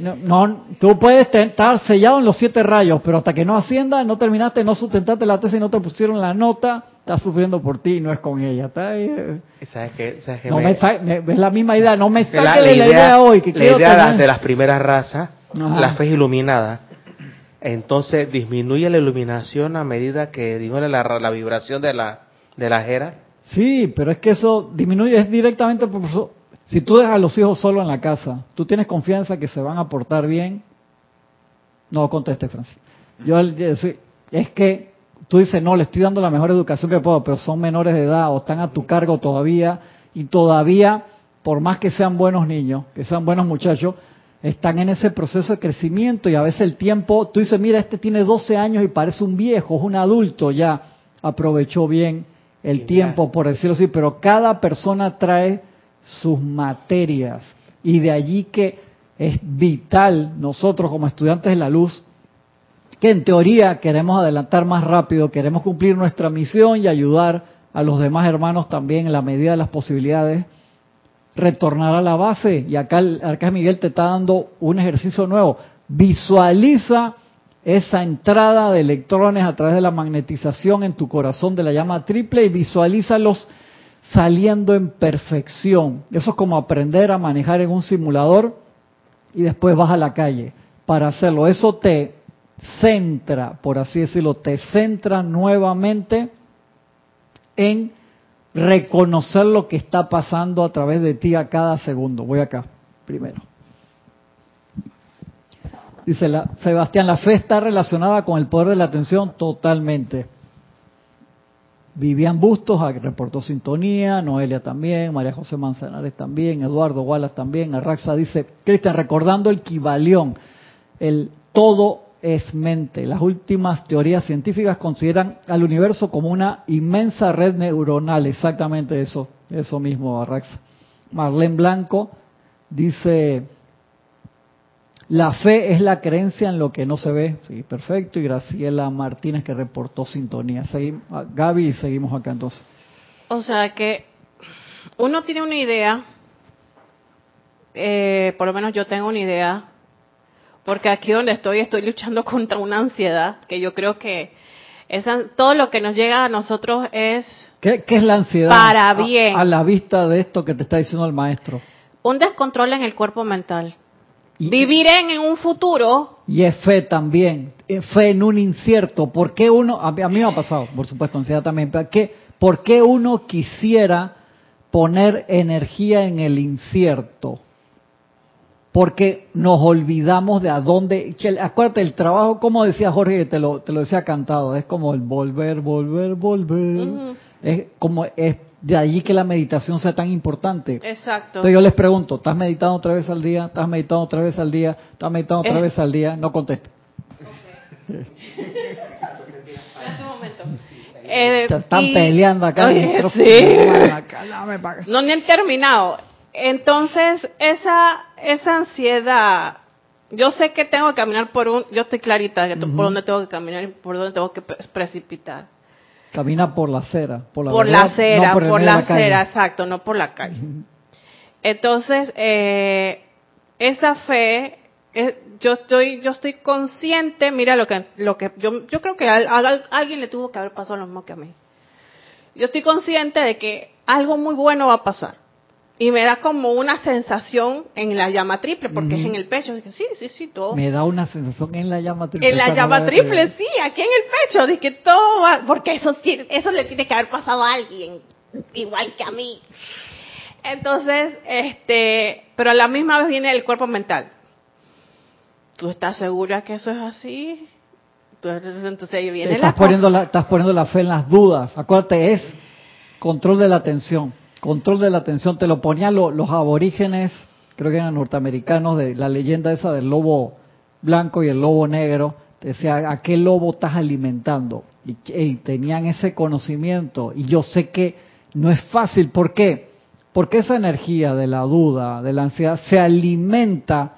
No, no, tú puedes estar sellado en los siete rayos, pero hasta que no asciendas, no terminaste, no sustentaste la tesis, no te pusieron la nota, estás sufriendo por ti y no es con ella. Está ahí, eh. ¿Sabes qué? ¿Sabes qué? No Me- me sa- me- es la misma idea, no me la, saques de la idea, idea hoy, que la quiero idea de- tener- de las primeras razas, Ajá. la fe es iluminada. Entonces disminuye la iluminación a medida que disminuye la, la vibración de la, de la jera. Sí, pero es que eso disminuye, es directamente por... Si tú dejas a los hijos solo en la casa, ¿tú tienes confianza que se van a portar bien? No conteste, Francis. Yo es que tú dices, no, le estoy dando la mejor educación que puedo, pero son menores de edad o están a tu cargo todavía y todavía, por más que sean buenos niños, que sean buenos muchachos, están en ese proceso de crecimiento y a veces el tiempo, tú dices, mira, este tiene 12 años y parece un viejo, es un adulto ya, aprovechó bien el tiempo, por decirlo así, pero cada persona trae sus materias y de allí que es vital nosotros como estudiantes de la luz que en teoría queremos adelantar más rápido, queremos cumplir nuestra misión y ayudar a los demás hermanos también en la medida de las posibilidades, retornar a la base. Y acá el Arcángel Miguel te está dando un ejercicio nuevo. Visualiza esa entrada de electrones a través de la magnetización en tu corazón de la llama triple y visualízalos saliendo en perfección. Eso es como aprender a manejar en un simulador y después vas a la calle para hacerlo. Eso te centra, por así decirlo, te centra nuevamente en reconocer lo que está pasando a través de ti a cada segundo. Voy acá, primero. Dice la, Sebastián, la fe está relacionada con el poder de la atención totalmente. Vivian Bustos reportó sintonía, Noelia también, María José Manzanares también, Eduardo Wallace también, Arraxa dice, Cristian, recordando el Kibalión, el todo es mente. Las últimas teorías científicas consideran al universo como una inmensa red neuronal, exactamente eso, eso mismo, Arraxa. Marlene Blanco dice, la fe es la creencia en lo que no se ve. Sí, perfecto. Y Graciela Martínez que reportó sintonía. Seguimos, Gaby y seguimos acá entonces. O sea que uno tiene una idea, eh, por lo menos yo tengo una idea, porque aquí donde estoy estoy luchando contra una ansiedad que yo creo que esa, todo lo que nos llega a nosotros es ¿Qué, qué es la ansiedad? Para A- bien. A, la vista de esto que te está diciendo el maestro. un descontrol en el cuerpo mental. Vivir en, en un futuro y es fe también. Es fe en un incierto. ¿Por qué uno, a mí, a mí me ha pasado, por supuesto, ansiedad también, pero ¿qué, ¿por qué uno quisiera poner energía en el incierto porque nos olvidamos de a dónde. Acuérdate, el trabajo, como decía Jorge, te lo, te lo decía cantado, es como el volver, volver, volver. Es como es de allí que la meditación sea tan importante. Exacto. Entonces yo les pregunto, ¿estás meditando otra vez al día? ¿Estás meditando otra vez al día? ¿Estás meditando otra eh. vez al día? No conteste. Okay. Eh, están peleando acá. sí. No, ni han terminado. Entonces, esa, esa ansiedad, yo sé que tengo que caminar por un, yo estoy clarita de por dónde tengo que caminar y por dónde tengo que precipitar. Camina por la acera, por la, por la acera, por, la, acera, exacto, no por la calle. Entonces, eh, esa fe, eh, yo estoy, yo estoy consciente, mira lo que, lo que, yo, yo creo que a, alguien le tuvo que haber pasado lo mismo que a mí. Yo estoy consciente de que algo muy bueno va a pasar y me da como una sensación en la llama triple, porque es en el pecho. Dije, sí, sí, sí, todo. Me da una sensación en la llama triple. En la llama triple, sí, aquí en el pecho. Dije, todo va, porque eso, eso le tiene que haber pasado a alguien, igual que a mí. Entonces, este, pero a la misma vez viene el cuerpo mental. ¿Tú estás segura que eso es así? Entonces ahí viene estás poniendo la, estás poniendo la fe en las dudas. Acuérdate, es control de la atención control de la atención, te lo ponían los aborígenes, creo que eran norteamericanos, de la leyenda esa del lobo blanco y el lobo negro, te decía, ¿a qué lobo estás alimentando? Y, tenían ese conocimiento, y yo sé que no es fácil, ¿por qué? Porque esa energía de la duda, de la ansiedad, se alimenta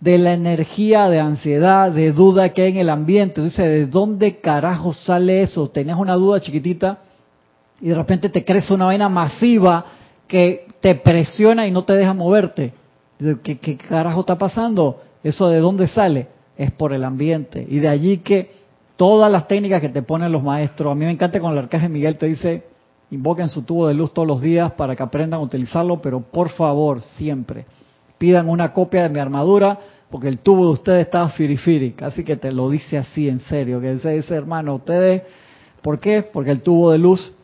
de la energía de ansiedad, de duda que hay en el ambiente. Entonces, ¿de dónde carajo sale eso? Tenías una duda chiquitita, y de repente te crece una vaina masiva que te presiona y no te deja moverte. ¿Qué, ¿Qué, carajo está pasando? ¿Eso de dónde sale? Es por el ambiente. Y de allí que todas las técnicas que te ponen los maestros, a mí me encanta con el arcángel Miguel te dice, invoquen su tubo de luz todos los días para que aprendan a utilizarlo, pero por favor, siempre, pidan una copia de mi armadura, porque el tubo de ustedes está firifiri, casi que te lo dice así en serio, que dice, dice hermano, ustedes, ¿por qué? Porque el tubo de luz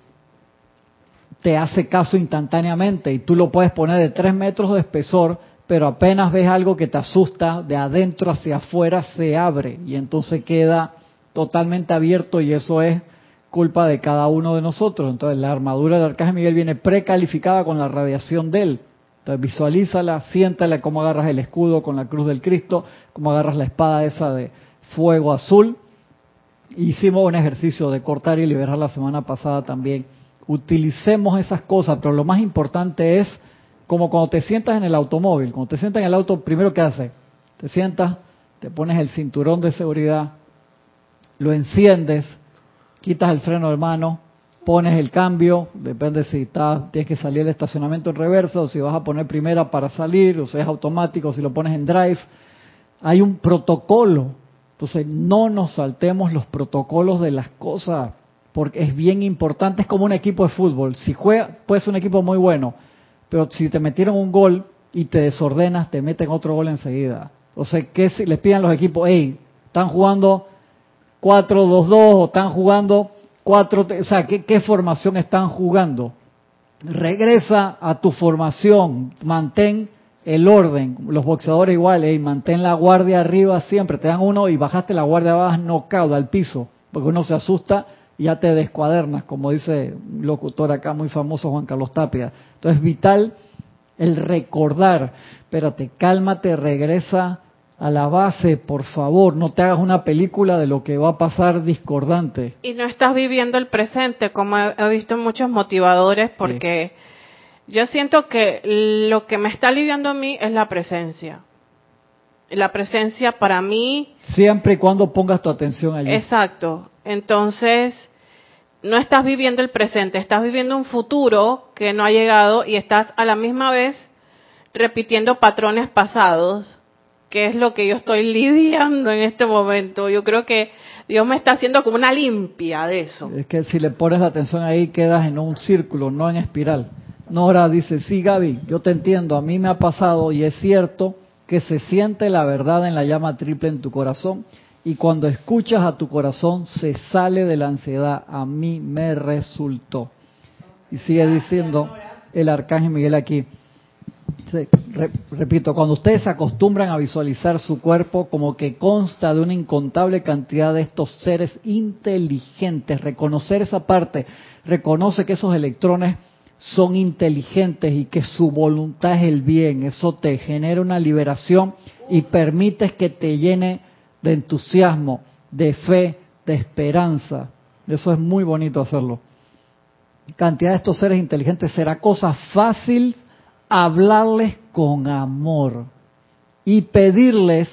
te hace caso instantáneamente y tú lo puedes poner de tres metros de espesor, pero apenas ves algo que te asusta, de adentro hacia afuera se abre y entonces queda totalmente abierto y eso es culpa de cada uno de nosotros. Entonces la armadura del Arcángel Miguel viene precalificada con la radiación de él. Entonces visualízala, siéntala cómo agarras el escudo con la cruz del Cristo, cómo agarras la espada esa de fuego azul. Hicimos un ejercicio de cortar y liberar la semana pasada también utilicemos esas cosas, pero lo más importante es como cuando te sientas en el automóvil, cuando te sientas en el auto, primero que haces, te sientas, te pones el cinturón de seguridad, lo enciendes, quitas el freno de mano, pones el cambio, depende si estás, tienes que salir del estacionamiento en reversa o si vas a poner primera para salir, o si es automático, si lo pones en drive. Hay un protocolo. Entonces, no nos saltemos los protocolos de las cosas porque es bien importante, es como un equipo de fútbol. Si juega, puede ser un equipo muy bueno, pero si te metieron un gol y te desordenas, te meten otro gol enseguida. O sea, que si les pidan los equipos, hey, están jugando 4-2-2 o están jugando 4, o sea, ¿qué, ¿qué formación están jugando? Regresa a tu formación, mantén el orden. Los boxeadores igual, hey, mantén la guardia arriba siempre. Te dan uno y bajaste la guardia abajo, no cauda al piso, porque uno se asusta ya te descuadernas, como dice un locutor acá muy famoso Juan Carlos Tapia. Entonces, vital el recordar, espérate, cálmate, regresa a la base, por favor, no te hagas una película de lo que va a pasar discordante. Y no estás viviendo el presente, como he visto muchos motivadores, porque yo siento que lo que me está aliviando a mí es la presencia. La presencia para mí... Siempre y cuando pongas tu atención allí. Exacto. Entonces, no estás viviendo el presente, estás viviendo un futuro que no ha llegado y estás a la misma vez repitiendo patrones pasados, que es lo que yo estoy lidiando en este momento. Yo creo que Dios me está haciendo como una limpia de eso. Es que si le pones atención ahí quedas en un círculo, no en espiral. Nora dice, sí Gaby, yo te entiendo, a mí me ha pasado y es cierto que se siente la verdad en la llama triple en tu corazón y cuando escuchas a tu corazón se sale de la ansiedad. A mí me resultó. Y sigue diciendo, el arcángel Miguel aquí. Repito, cuando ustedes se acostumbran a visualizar su cuerpo como que consta de una incontable cantidad de estos seres inteligentes, reconocer esa parte, reconoce que esos electrones son inteligentes y que su voluntad es el bien, eso te genera una liberación y permites que te llene de entusiasmo, de fe, de esperanza. Eso es muy bonito hacerlo. Cantidad de estos seres inteligentes será cosa fácil hablarles con amor y pedirles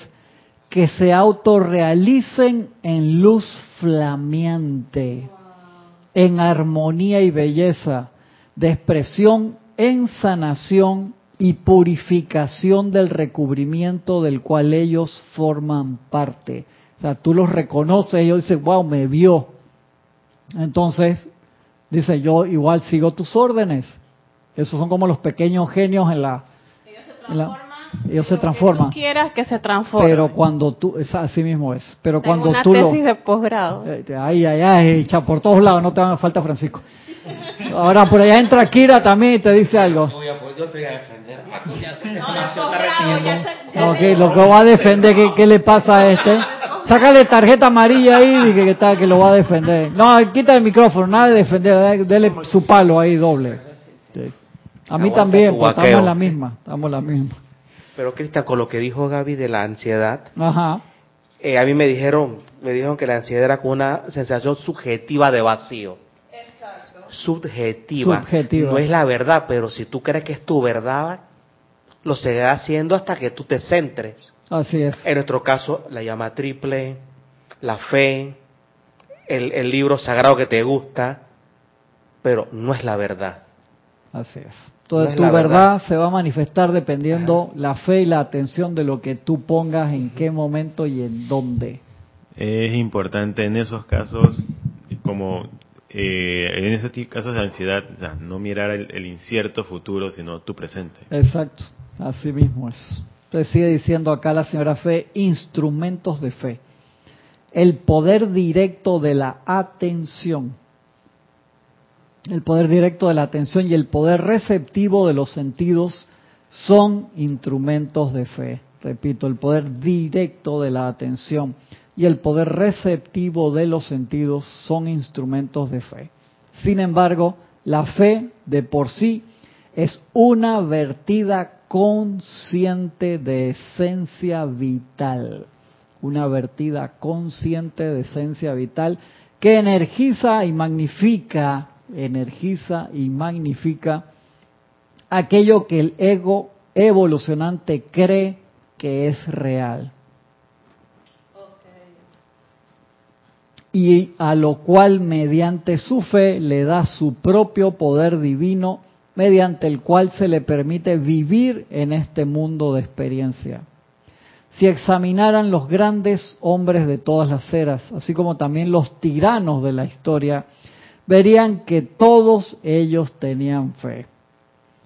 que se autorrealicen en luz flameante, en armonía y belleza, de expresión en sanación y purificación del recubrimiento del cual ellos forman parte. O sea, tú los reconoces ellos dicen, wow, me vio. Entonces, dice, yo igual sigo tus órdenes. Esos son como los pequeños genios en la... Ellos se transforman. Que quieras que se transformen. Pero cuando tú, así mismo es. Pero cuando una tú tesis de posgrado. Eh, ay, ay, ay, echa por todos lados, no te haga falta Francisco. Ahora por allá entra Kira también y te dice algo. Yo estoy a defender. No, lo que va a defender, ¿qué, le pasa a este? Sácale tarjeta amarilla ahí y que, está, que lo va a defender. No, quita el micrófono, nada de defender, dele su palo ahí doble. A mí también, pues, estamos en la misma, estamos en la misma. Pero Cristian, con lo que dijo Gaby de la ansiedad, Ajá. Eh, a mí me dijeron, me dijeron que la ansiedad era como una sensación subjetiva de vacío. Subjetiva. subjetiva. No es la verdad, pero si tú crees que es tu verdad, lo seguirás haciendo hasta que tú te centres. Así es. En nuestro caso, la llama triple, la fe, el, el libro sagrado que te gusta, pero no es la verdad. Así es. Entonces, tu verdad, se va a manifestar dependiendo la fe y la atención de lo que tú pongas en qué momento y en dónde. Es importante en esos casos, como eh, en esos casos de ansiedad, no mirar el, incierto futuro, sino tu presente. Exacto, así mismo es. Entonces sigue diciendo acá la señora Fe, instrumentos de fe. El poder directo de la atención el poder directo de la atención y el poder receptivo de los sentidos son instrumentos de fe. Repito, el poder directo de la atención y el poder receptivo de los sentidos son instrumentos de fe. Sin embargo, la fe de por sí es una vertida consciente de esencia vital, una vertida consciente de esencia vital que energiza y magnifica energiza y magnifica aquello que el ego evolucionante cree que es real. Y a lo cual mediante su fe le da su propio poder divino, mediante el cual se le permite vivir en este mundo de experiencia. Si examinaran los grandes hombres de todas las eras, así como también los tiranos de la historia, verían que todos ellos tenían fe.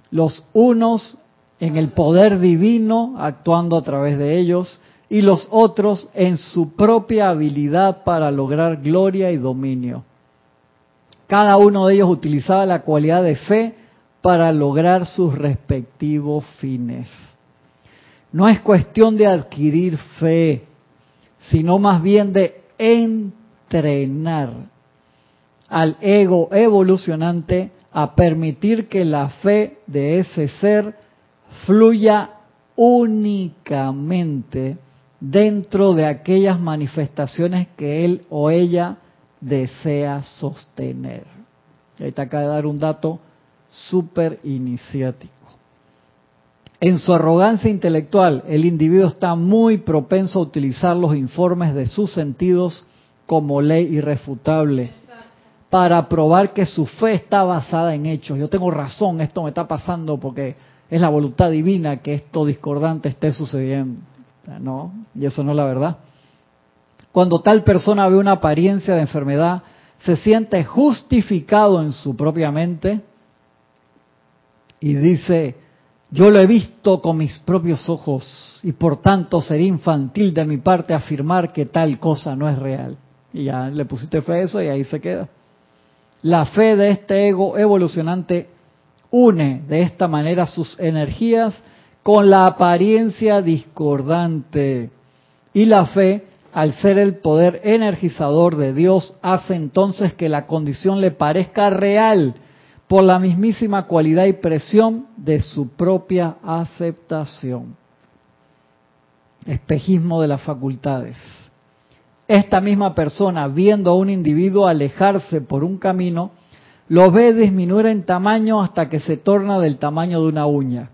Los unos en el poder divino actuando a través de ellos y los otros en su propia habilidad para lograr gloria y dominio. Cada uno de ellos utilizaba la cualidad de fe para lograr sus respectivos fines. No es cuestión de adquirir fe, sino más bien de entrenar al ego evolucionante a permitir que la fe de ese ser fluya únicamente dentro de aquellas manifestaciones que él o ella desea sostener. Y ahí te acaba de dar un dato súper iniciático. En su arrogancia intelectual, el individuo está muy propenso a utilizar los informes de sus sentidos como ley irrefutable para probar que su fe está basada en hechos. Yo tengo razón, esto me está pasando porque es la voluntad divina que esto discordante esté sucediendo. No, y eso no es la verdad. Cuando tal persona ve una apariencia de enfermedad, se siente justificado en su propia mente y dice, yo lo he visto con mis propios ojos y por tanto sería infantil de mi parte afirmar que tal cosa no es real. Y ya le pusiste fe a eso y ahí se queda. La fe de este ego evolucionante une de esta manera sus energías con la apariencia discordante. Y la fe, al ser el poder energizador de Dios, hace entonces que la condición le parezca real por la mismísima cualidad y presión de su propia aceptación. Espejismo de las facultades. Esta misma persona, viendo a un individuo alejarse por un camino, lo ve disminuir en tamaño hasta que se torna del tamaño de una uña.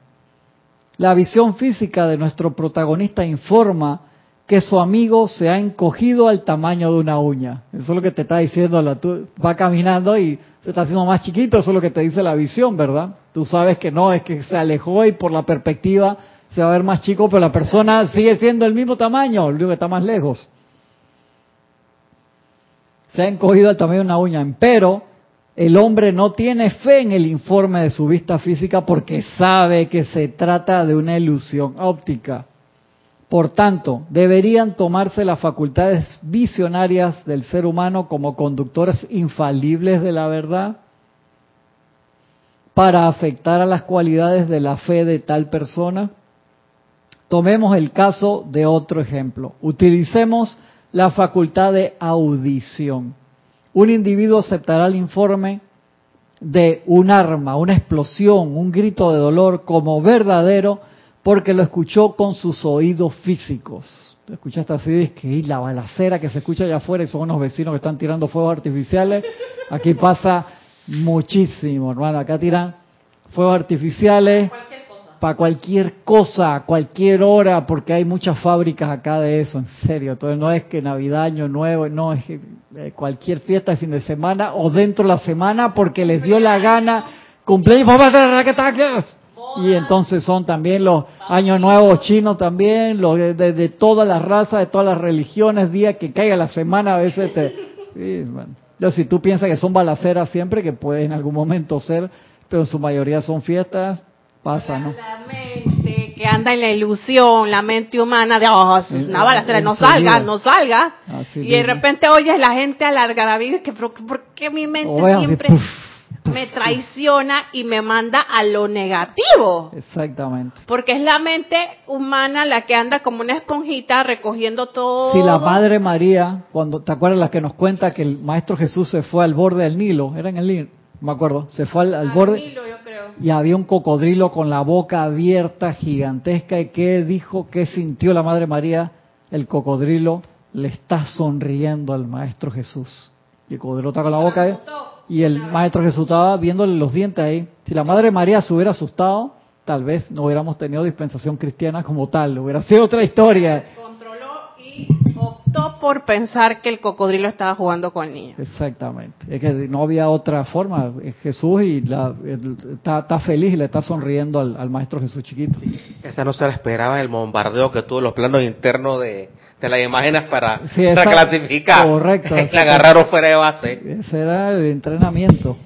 La visión física de nuestro protagonista informa que su amigo se ha encogido al tamaño de una uña. Eso es lo que te está diciendo. La, tú va caminando y se está haciendo más chiquito. Eso es lo que te dice la visión, ¿verdad? Tú sabes que no, es que se alejó y por la perspectiva se va a ver más chico, pero la persona sigue siendo el mismo tamaño, el único que está más lejos. Se ha encogido al tamaño de una uña. Pero el hombre no tiene fe en el informe de su vista física porque sabe que se trata de una ilusión óptica. Por tanto, deberían tomarse las facultades visionarias del ser humano como conductores infalibles de la verdad para afectar a las cualidades de la fe de tal persona. Tomemos el caso de otro ejemplo. Utilicemos la facultad de audición un individuo aceptará el informe de un arma, una explosión, un grito de dolor como verdadero porque lo escuchó con sus oídos físicos. Escuchaste así, que y la balacera que se escucha allá afuera y son unos vecinos que están tirando fuegos artificiales. Aquí pasa muchísimo, hermano. Acá tiran fuegos artificiales para cualquier cosa, cualquier hora, porque hay muchas fábricas acá de eso, en serio. Entonces no es que Navidad, Año Nuevo, no, es que eh, cualquier fiesta de fin de semana o dentro de la semana porque les dio la gana cumpleaños, y entonces son también los años nuevos chinos también, los de, todas las razas, de todas las religiones, día que caiga la semana a veces te... Yo, si tú piensas que son balaceras siempre, que puede en algún momento ser, pero en su mayoría son fiestas, pasa, ¿no? La mente que anda en la ilusión, la mente humana de, oh, una balacera, no salga, no salga. y de repente oyes la gente alargar la vida, que ¿por qué mi mente siempre me traiciona y me manda a lo negativo? Exactamente. Porque es la mente humana la que anda como una esponjita recogiendo todo. Si la Madre María, cuando, ¿te acuerdas la que nos cuenta que el Maestro Jesús se fue al borde del Nilo? Era en el Nilo, me acuerdo, se fue al, borde. Nilo, y había un cocodrilo con la boca abierta, gigantesca, y qué dijo, qué sintió la Madre María, el cocodrilo le está sonriendo al Maestro Jesús. Y el cocodrilo está con la boca ahí, y el Maestro Jesús estaba viéndole los dientes ahí. Si la Madre María se hubiera asustado, tal vez no hubiéramos tenido dispensación cristiana como tal, hubiera sido otra historia por pensar que el cocodrilo estaba jugando con el niño. Exactamente. Es que no había otra forma. Jesús y está, feliz y le está sonriendo al, maestro Jesús chiquito. Esa no se la esperaba el bombardeo que tuvo los planos internos de, las imágenes para, clasificar. Correcto. Le agarraron fuera de base. Ese era el entrenamiento.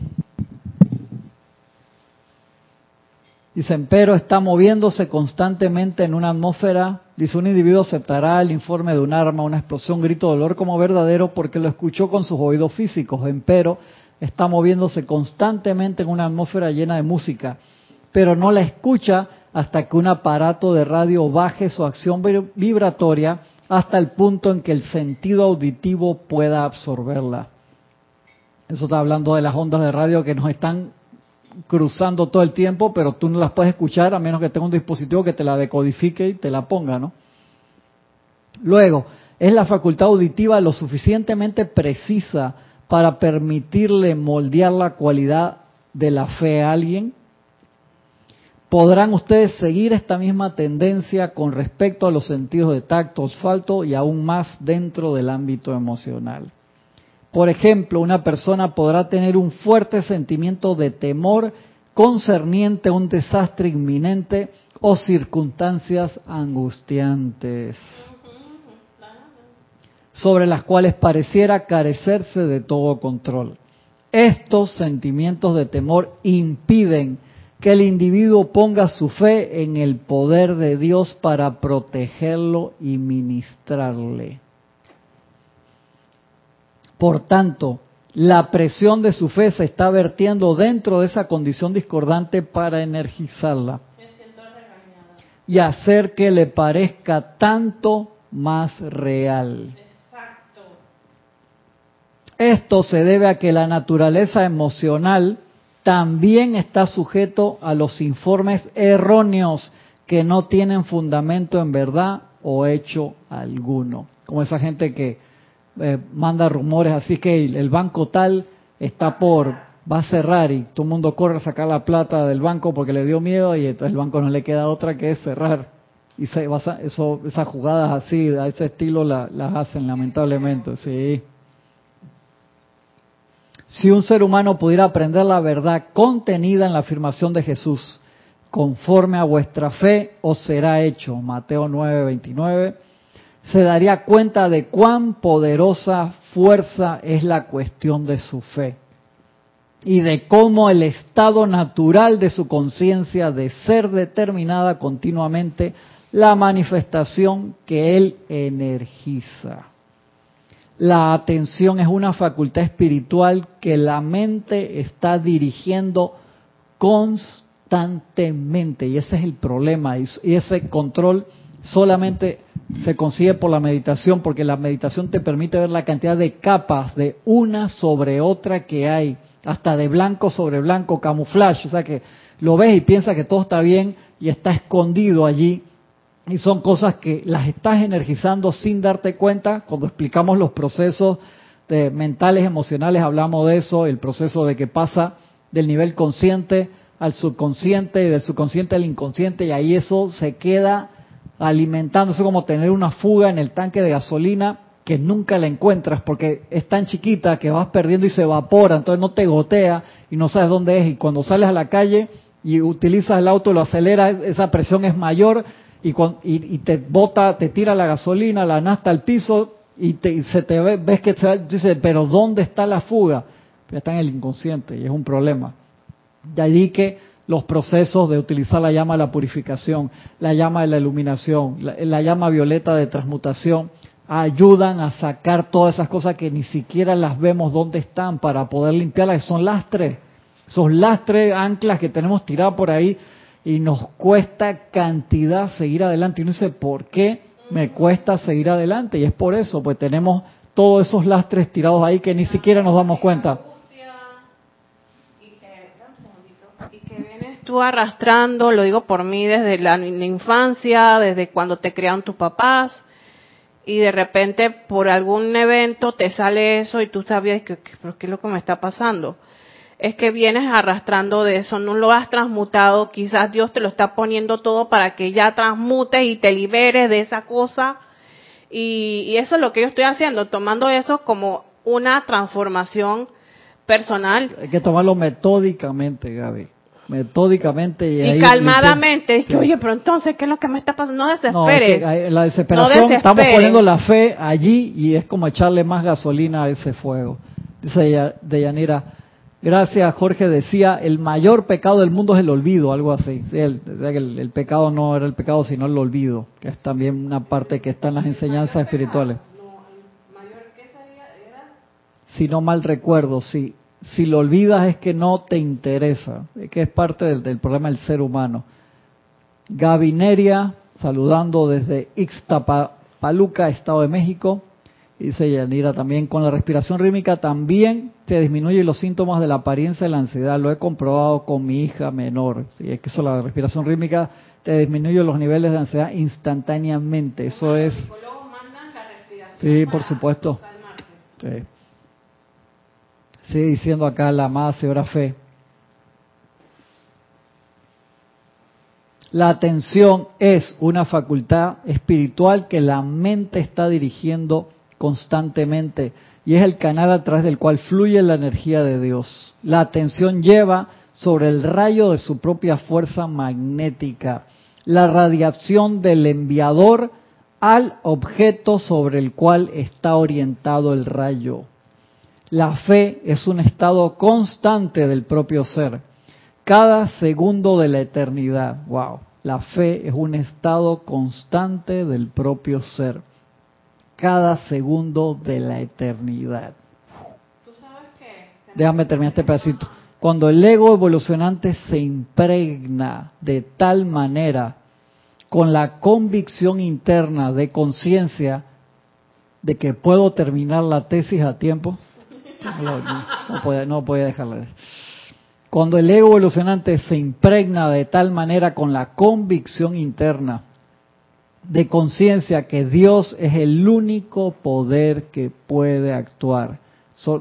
Dice, pero está moviéndose constantemente en una atmósfera. Dice, un individuo aceptará el informe de un arma, una explosión, grito de dolor como verdadero porque lo escuchó con sus oídos físicos. Empero está moviéndose constantemente en una atmósfera llena de música, pero no la escucha hasta que un aparato de radio baje su acción vibratoria hasta el punto en que el sentido auditivo pueda absorberla. Eso está hablando de las ondas de radio que nos están cruzando todo el tiempo, pero tú no las puedes escuchar a menos que tenga un dispositivo que te la decodifique y te la ponga, ¿no? Luego, es la facultad auditiva lo suficientemente precisa para permitirle moldear la cualidad de la fe a alguien. Podrán ustedes seguir esta misma tendencia con respecto a los sentidos de tacto, asfalto y aún más dentro del ámbito emocional. Por ejemplo, una persona podrá tener un fuerte sentimiento de temor concerniente a un desastre inminente o circunstancias angustiantes, sobre las cuales pareciera carecerse de todo control. Estos sentimientos de temor impiden que el individuo ponga su fe en el poder de Dios para protegerlo y ministrarle. Por tanto, la presión de su fe se está vertiendo dentro de esa condición discordante para energizarla y hacer que le parezca tanto más real. Esto se debe a que la naturaleza emocional también está sujeto a los informes erróneos que no tienen fundamento en verdad o hecho alguno. Como esa gente que eh, manda rumores así que el, banco tal está por, va a cerrar y todo el mundo corre a sacar la plata del banco porque le dio miedo y entonces el banco no le queda otra que cerrar. Y se, eso, esas jugadas así, a ese estilo las hacen lamentablemente, sí. Si un ser humano pudiera aprender la verdad contenida en la afirmación de Jesús, conforme a vuestra fe os será hecho, Mateo 9:29, se daría cuenta de cuán poderosa fuerza es la cuestión de su fe y de cómo el estado natural de su conciencia de ser determinada continuamente la manifestación que él energiza. La atención es una facultad espiritual que la mente está dirigiendo constantemente y ese es el problema y ese control solamente se consigue por la meditación, porque la meditación te permite ver la cantidad de capas de una sobre otra que hay, hasta de blanco sobre blanco, camuflaje, o sea que lo ves y piensas que todo está bien y está escondido allí. Y son cosas que las estás energizando sin darte cuenta. Cuando explicamos los procesos de mentales, emocionales, hablamos de eso, el proceso de que pasa del nivel consciente al subconsciente y del subconsciente al inconsciente y ahí eso se queda alimentándose como tener una fuga en el tanque de gasolina que nunca la encuentras porque es tan chiquita que vas perdiendo y se evapora, entonces no te gotea y no sabes dónde es y cuando sales a la calle y utilizas el auto lo aceleras, esa presión es mayor y, y, te bota, te tira la gasolina, la nasta al piso y, te, se te ve, ves que se dice, pero ¿dónde está la fuga? Está en el inconsciente y es un problema. De allí que los procesos de utilizar la llama de la purificación, la llama de la iluminación, la, llama violeta de transmutación, ayudan a sacar todas esas cosas que ni siquiera las vemos dónde están para poder limpiarlas. Son lastres, son lastres, anclas que tenemos tiradas por ahí y nos cuesta cantidad seguir adelante. Y uno dice, ¿por qué me cuesta seguir adelante? Y es por eso, pues tenemos todos esos lastres tirados ahí que ni siquiera nos damos cuenta. Tú arrastrando, lo digo por mí, desde la, infancia, desde cuando te crearon tus papás, y de repente por algún evento te sale eso y tú sabías que, ¿pero qué es lo que me está pasando? Es que vienes arrastrando de eso, no lo has transmutado, quizás Dios te lo está poniendo todo para que ya transmutes y te liberes de esa cosa. Y, y eso es lo que yo estoy haciendo, tomando eso como una transformación personal. Hay que tomarlo metódicamente, Gaby metódicamente y, calmadamente. oye, pero entonces, ¿qué es lo que me está pasando? No desesperes. la desesperación, estamos poniendo la fe allí y es como echarle más gasolina a ese fuego. Dice Deyanira, gracias Jorge decía, el mayor pecado del mundo es el olvido, algo así. el, el, pecado no era el pecado, sino el olvido, que es también una parte que está en las enseñanzas espirituales. Si no mal recuerdo, sí si lo olvidas es que no te interesa, que es parte del, problema del ser humano. Gabineria, saludando desde Ixtapaluca, Estado de México. Dice Yanira también, con la respiración rítmica también te disminuye los síntomas de la apariencia de la ansiedad. Lo he comprobado con mi hija menor. ¿sí? Es que eso, la respiración rítmica te disminuye los niveles de ansiedad instantáneamente. Eso es... Sí, por supuesto. Sí. Sigue diciendo acá la amada señora Fe. La atención es una facultad espiritual que la mente está dirigiendo constantemente y es el canal a través del cual fluye la energía de Dios. La atención lleva sobre el rayo de su propia fuerza magnética la radiación del enviador al objeto sobre el cual está orientado el rayo. La fe es un estado constante del propio ser, cada segundo de la eternidad. Wow, la fe es un estado constante del propio ser, cada segundo de la eternidad. Tú sabes que déjame terminar este pedacito. Cuando el ego evolucionante se impregna de tal manera con la convicción interna de conciencia de que puedo terminar la tesis a tiempo, no, no, no podía dejarla. Cuando el ego evolucionante se impregna de tal manera con la convicción interna de conciencia que Dios es el único poder que puede actuar.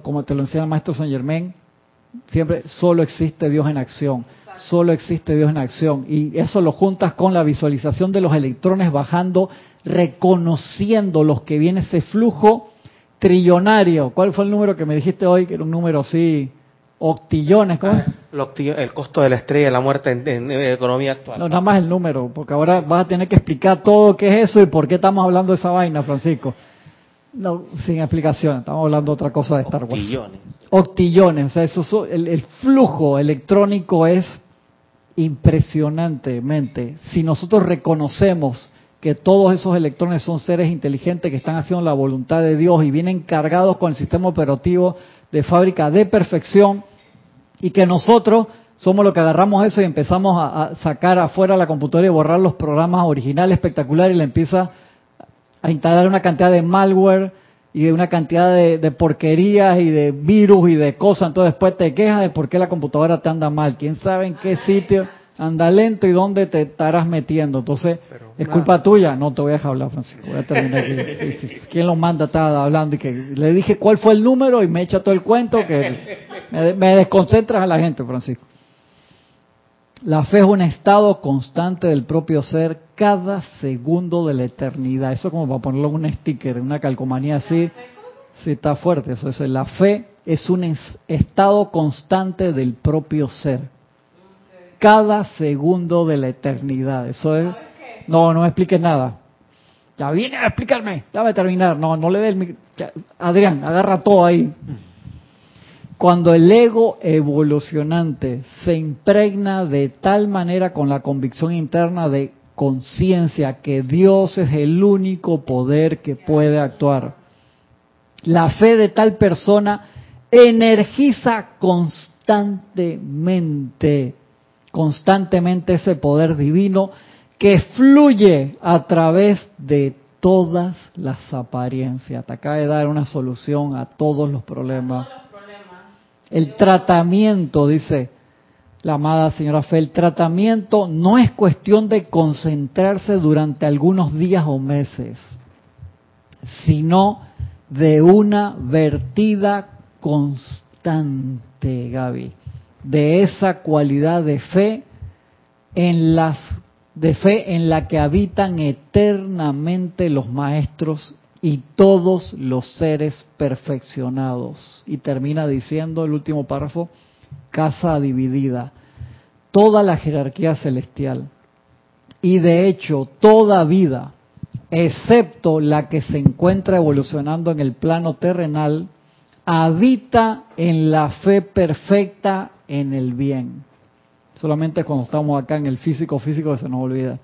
como te lo enseña el maestro Saint Germain, siempre solo existe Dios en acción, solo existe Dios en acción. Y eso lo juntas con la visualización de los electrones bajando, reconociendo los que viene ese flujo trillonario. ¿Cuál fue el número que me dijiste hoy? Que era un número así octillones, ¿cómo? El costo de la estrella, la muerte en, economía actual. No, nada más el número, porque ahora vas a tener que explicar todo qué es eso y por qué estamos hablando de esa vaina, Francisco. No, sin explicación, estamos hablando de otra cosa de Star Wars. Octillones. Octillones, o sea, eso, el, el flujo electrónico es impresionantemente. Si nosotros reconocemos que todos esos electrones son seres inteligentes que están haciendo la voluntad de Dios y vienen cargados con el sistema operativo de fábrica de perfección y que nosotros somos los que agarramos eso y empezamos a, sacar afuera la computadora y borrar los programas originales espectaculares y le empieza a instalar una cantidad de malware y de una cantidad de, de, porquerías y de virus y de cosas. Entonces después te quejas de por qué la computadora te anda mal. ¿Quién sabe en qué sitio anda lento y dónde te estarás metiendo? Entonces, ¿es culpa tuya? No te voy a dejar hablar, Francisco. Voy a terminar aquí. ¿Quién lo manda? Estaba hablando y que le dije cuál fue el número y me echa todo el cuento que me, me desconcentras a la gente, Francisco. La fe es un estado constante del propio ser cada segundo de la eternidad. Eso como para ponerlo en un sticker, en una calcomanía así. Sí, está fuerte eso. es la fe es un estado constante del propio ser. Cada segundo de la eternidad. Eso es... No, no me expliques nada. Ya viene a explicarme. Ya va a terminar. No, no le dé el... Adrián, agarra todo ahí. Cuando el ego evolucionante se impregna de tal manera con la convicción interna de conciencia que Dios es el único poder que puede actuar, la fe de tal persona energiza constantemente, constantemente ese poder divino que fluye a través de todas las apariencias. Te acaba de dar una solución a todos los problemas el tratamiento, dice la amada señora Fe, el tratamiento no es cuestión de concentrarse durante algunos días o meses, sino de una vertida constante, Gaby, de esa cualidad de fe en las de fe en la que habitan eternamente los maestros y todos los seres perfeccionados. Y termina diciendo el último párrafo, casa dividida, toda la jerarquía celestial y de hecho toda vida, excepto la que se encuentra evolucionando en el plano terrenal, habita en la fe perfecta en el bien. Solamente cuando estamos acá en el físico físico se nos olvida.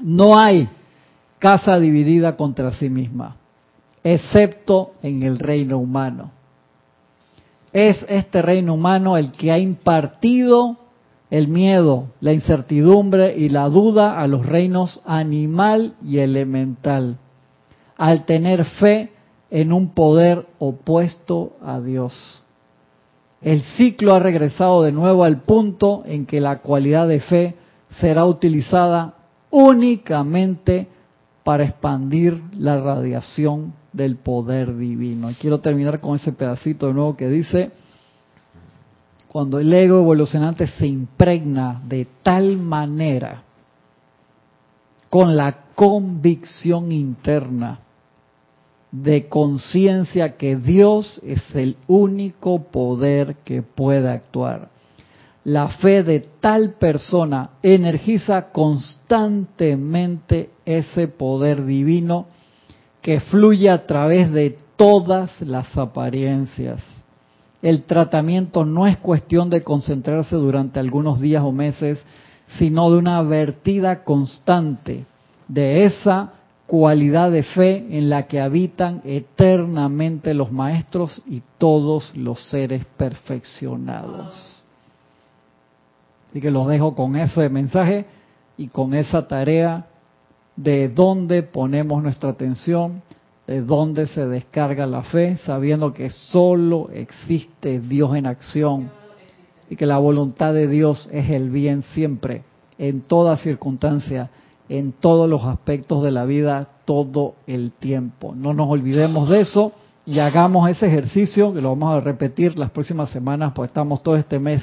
No hay casa dividida contra sí misma, excepto en el reino humano. Es este reino humano el que ha impartido el miedo, la incertidumbre y la duda a los reinos animal y elemental, al tener fe en un poder opuesto a Dios. El ciclo ha regresado de nuevo al punto en que la cualidad de fe será utilizada únicamente para expandir la radiación del poder divino. Y quiero terminar con ese pedacito de nuevo que dice, cuando el ego evolucionante se impregna de tal manera con la convicción interna de conciencia que Dios es el único poder que puede actuar la fe de tal persona energiza constantemente ese poder divino que fluye a través de todas las apariencias. El tratamiento no es cuestión de concentrarse durante algunos días o meses, sino de una vertida constante de esa cualidad de fe en la que habitan eternamente los maestros y todos los seres perfeccionados. Así que los dejo con ese mensaje y con esa tarea de dónde ponemos nuestra atención, de dónde se descarga la fe, sabiendo que solo existe Dios en acción y que la voluntad de Dios es el bien siempre, en toda circunstancia en todos los aspectos de la vida todo el tiempo. No nos olvidemos de eso y hagamos ese ejercicio, que lo vamos a repetir las próximas semanas, pues estamos todo este mes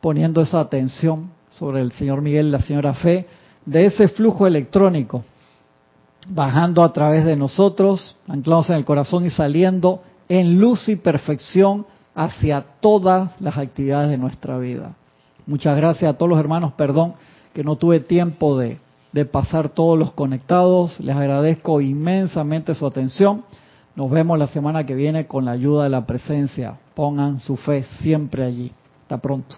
poniendo esa atención sobre el señor Miguel y la señora Fe, de ese flujo electrónico, bajando a través de nosotros, anclados en el corazón y saliendo en luz y perfección hacia todas las actividades de nuestra vida. Muchas gracias a todos los hermanos, perdón que no tuve tiempo de de pasar todos los conectados. Les agradezco inmensamente su atención. Nos vemos la semana que viene con la ayuda de la presencia. Pongan su fe siempre allí. Hasta pronto.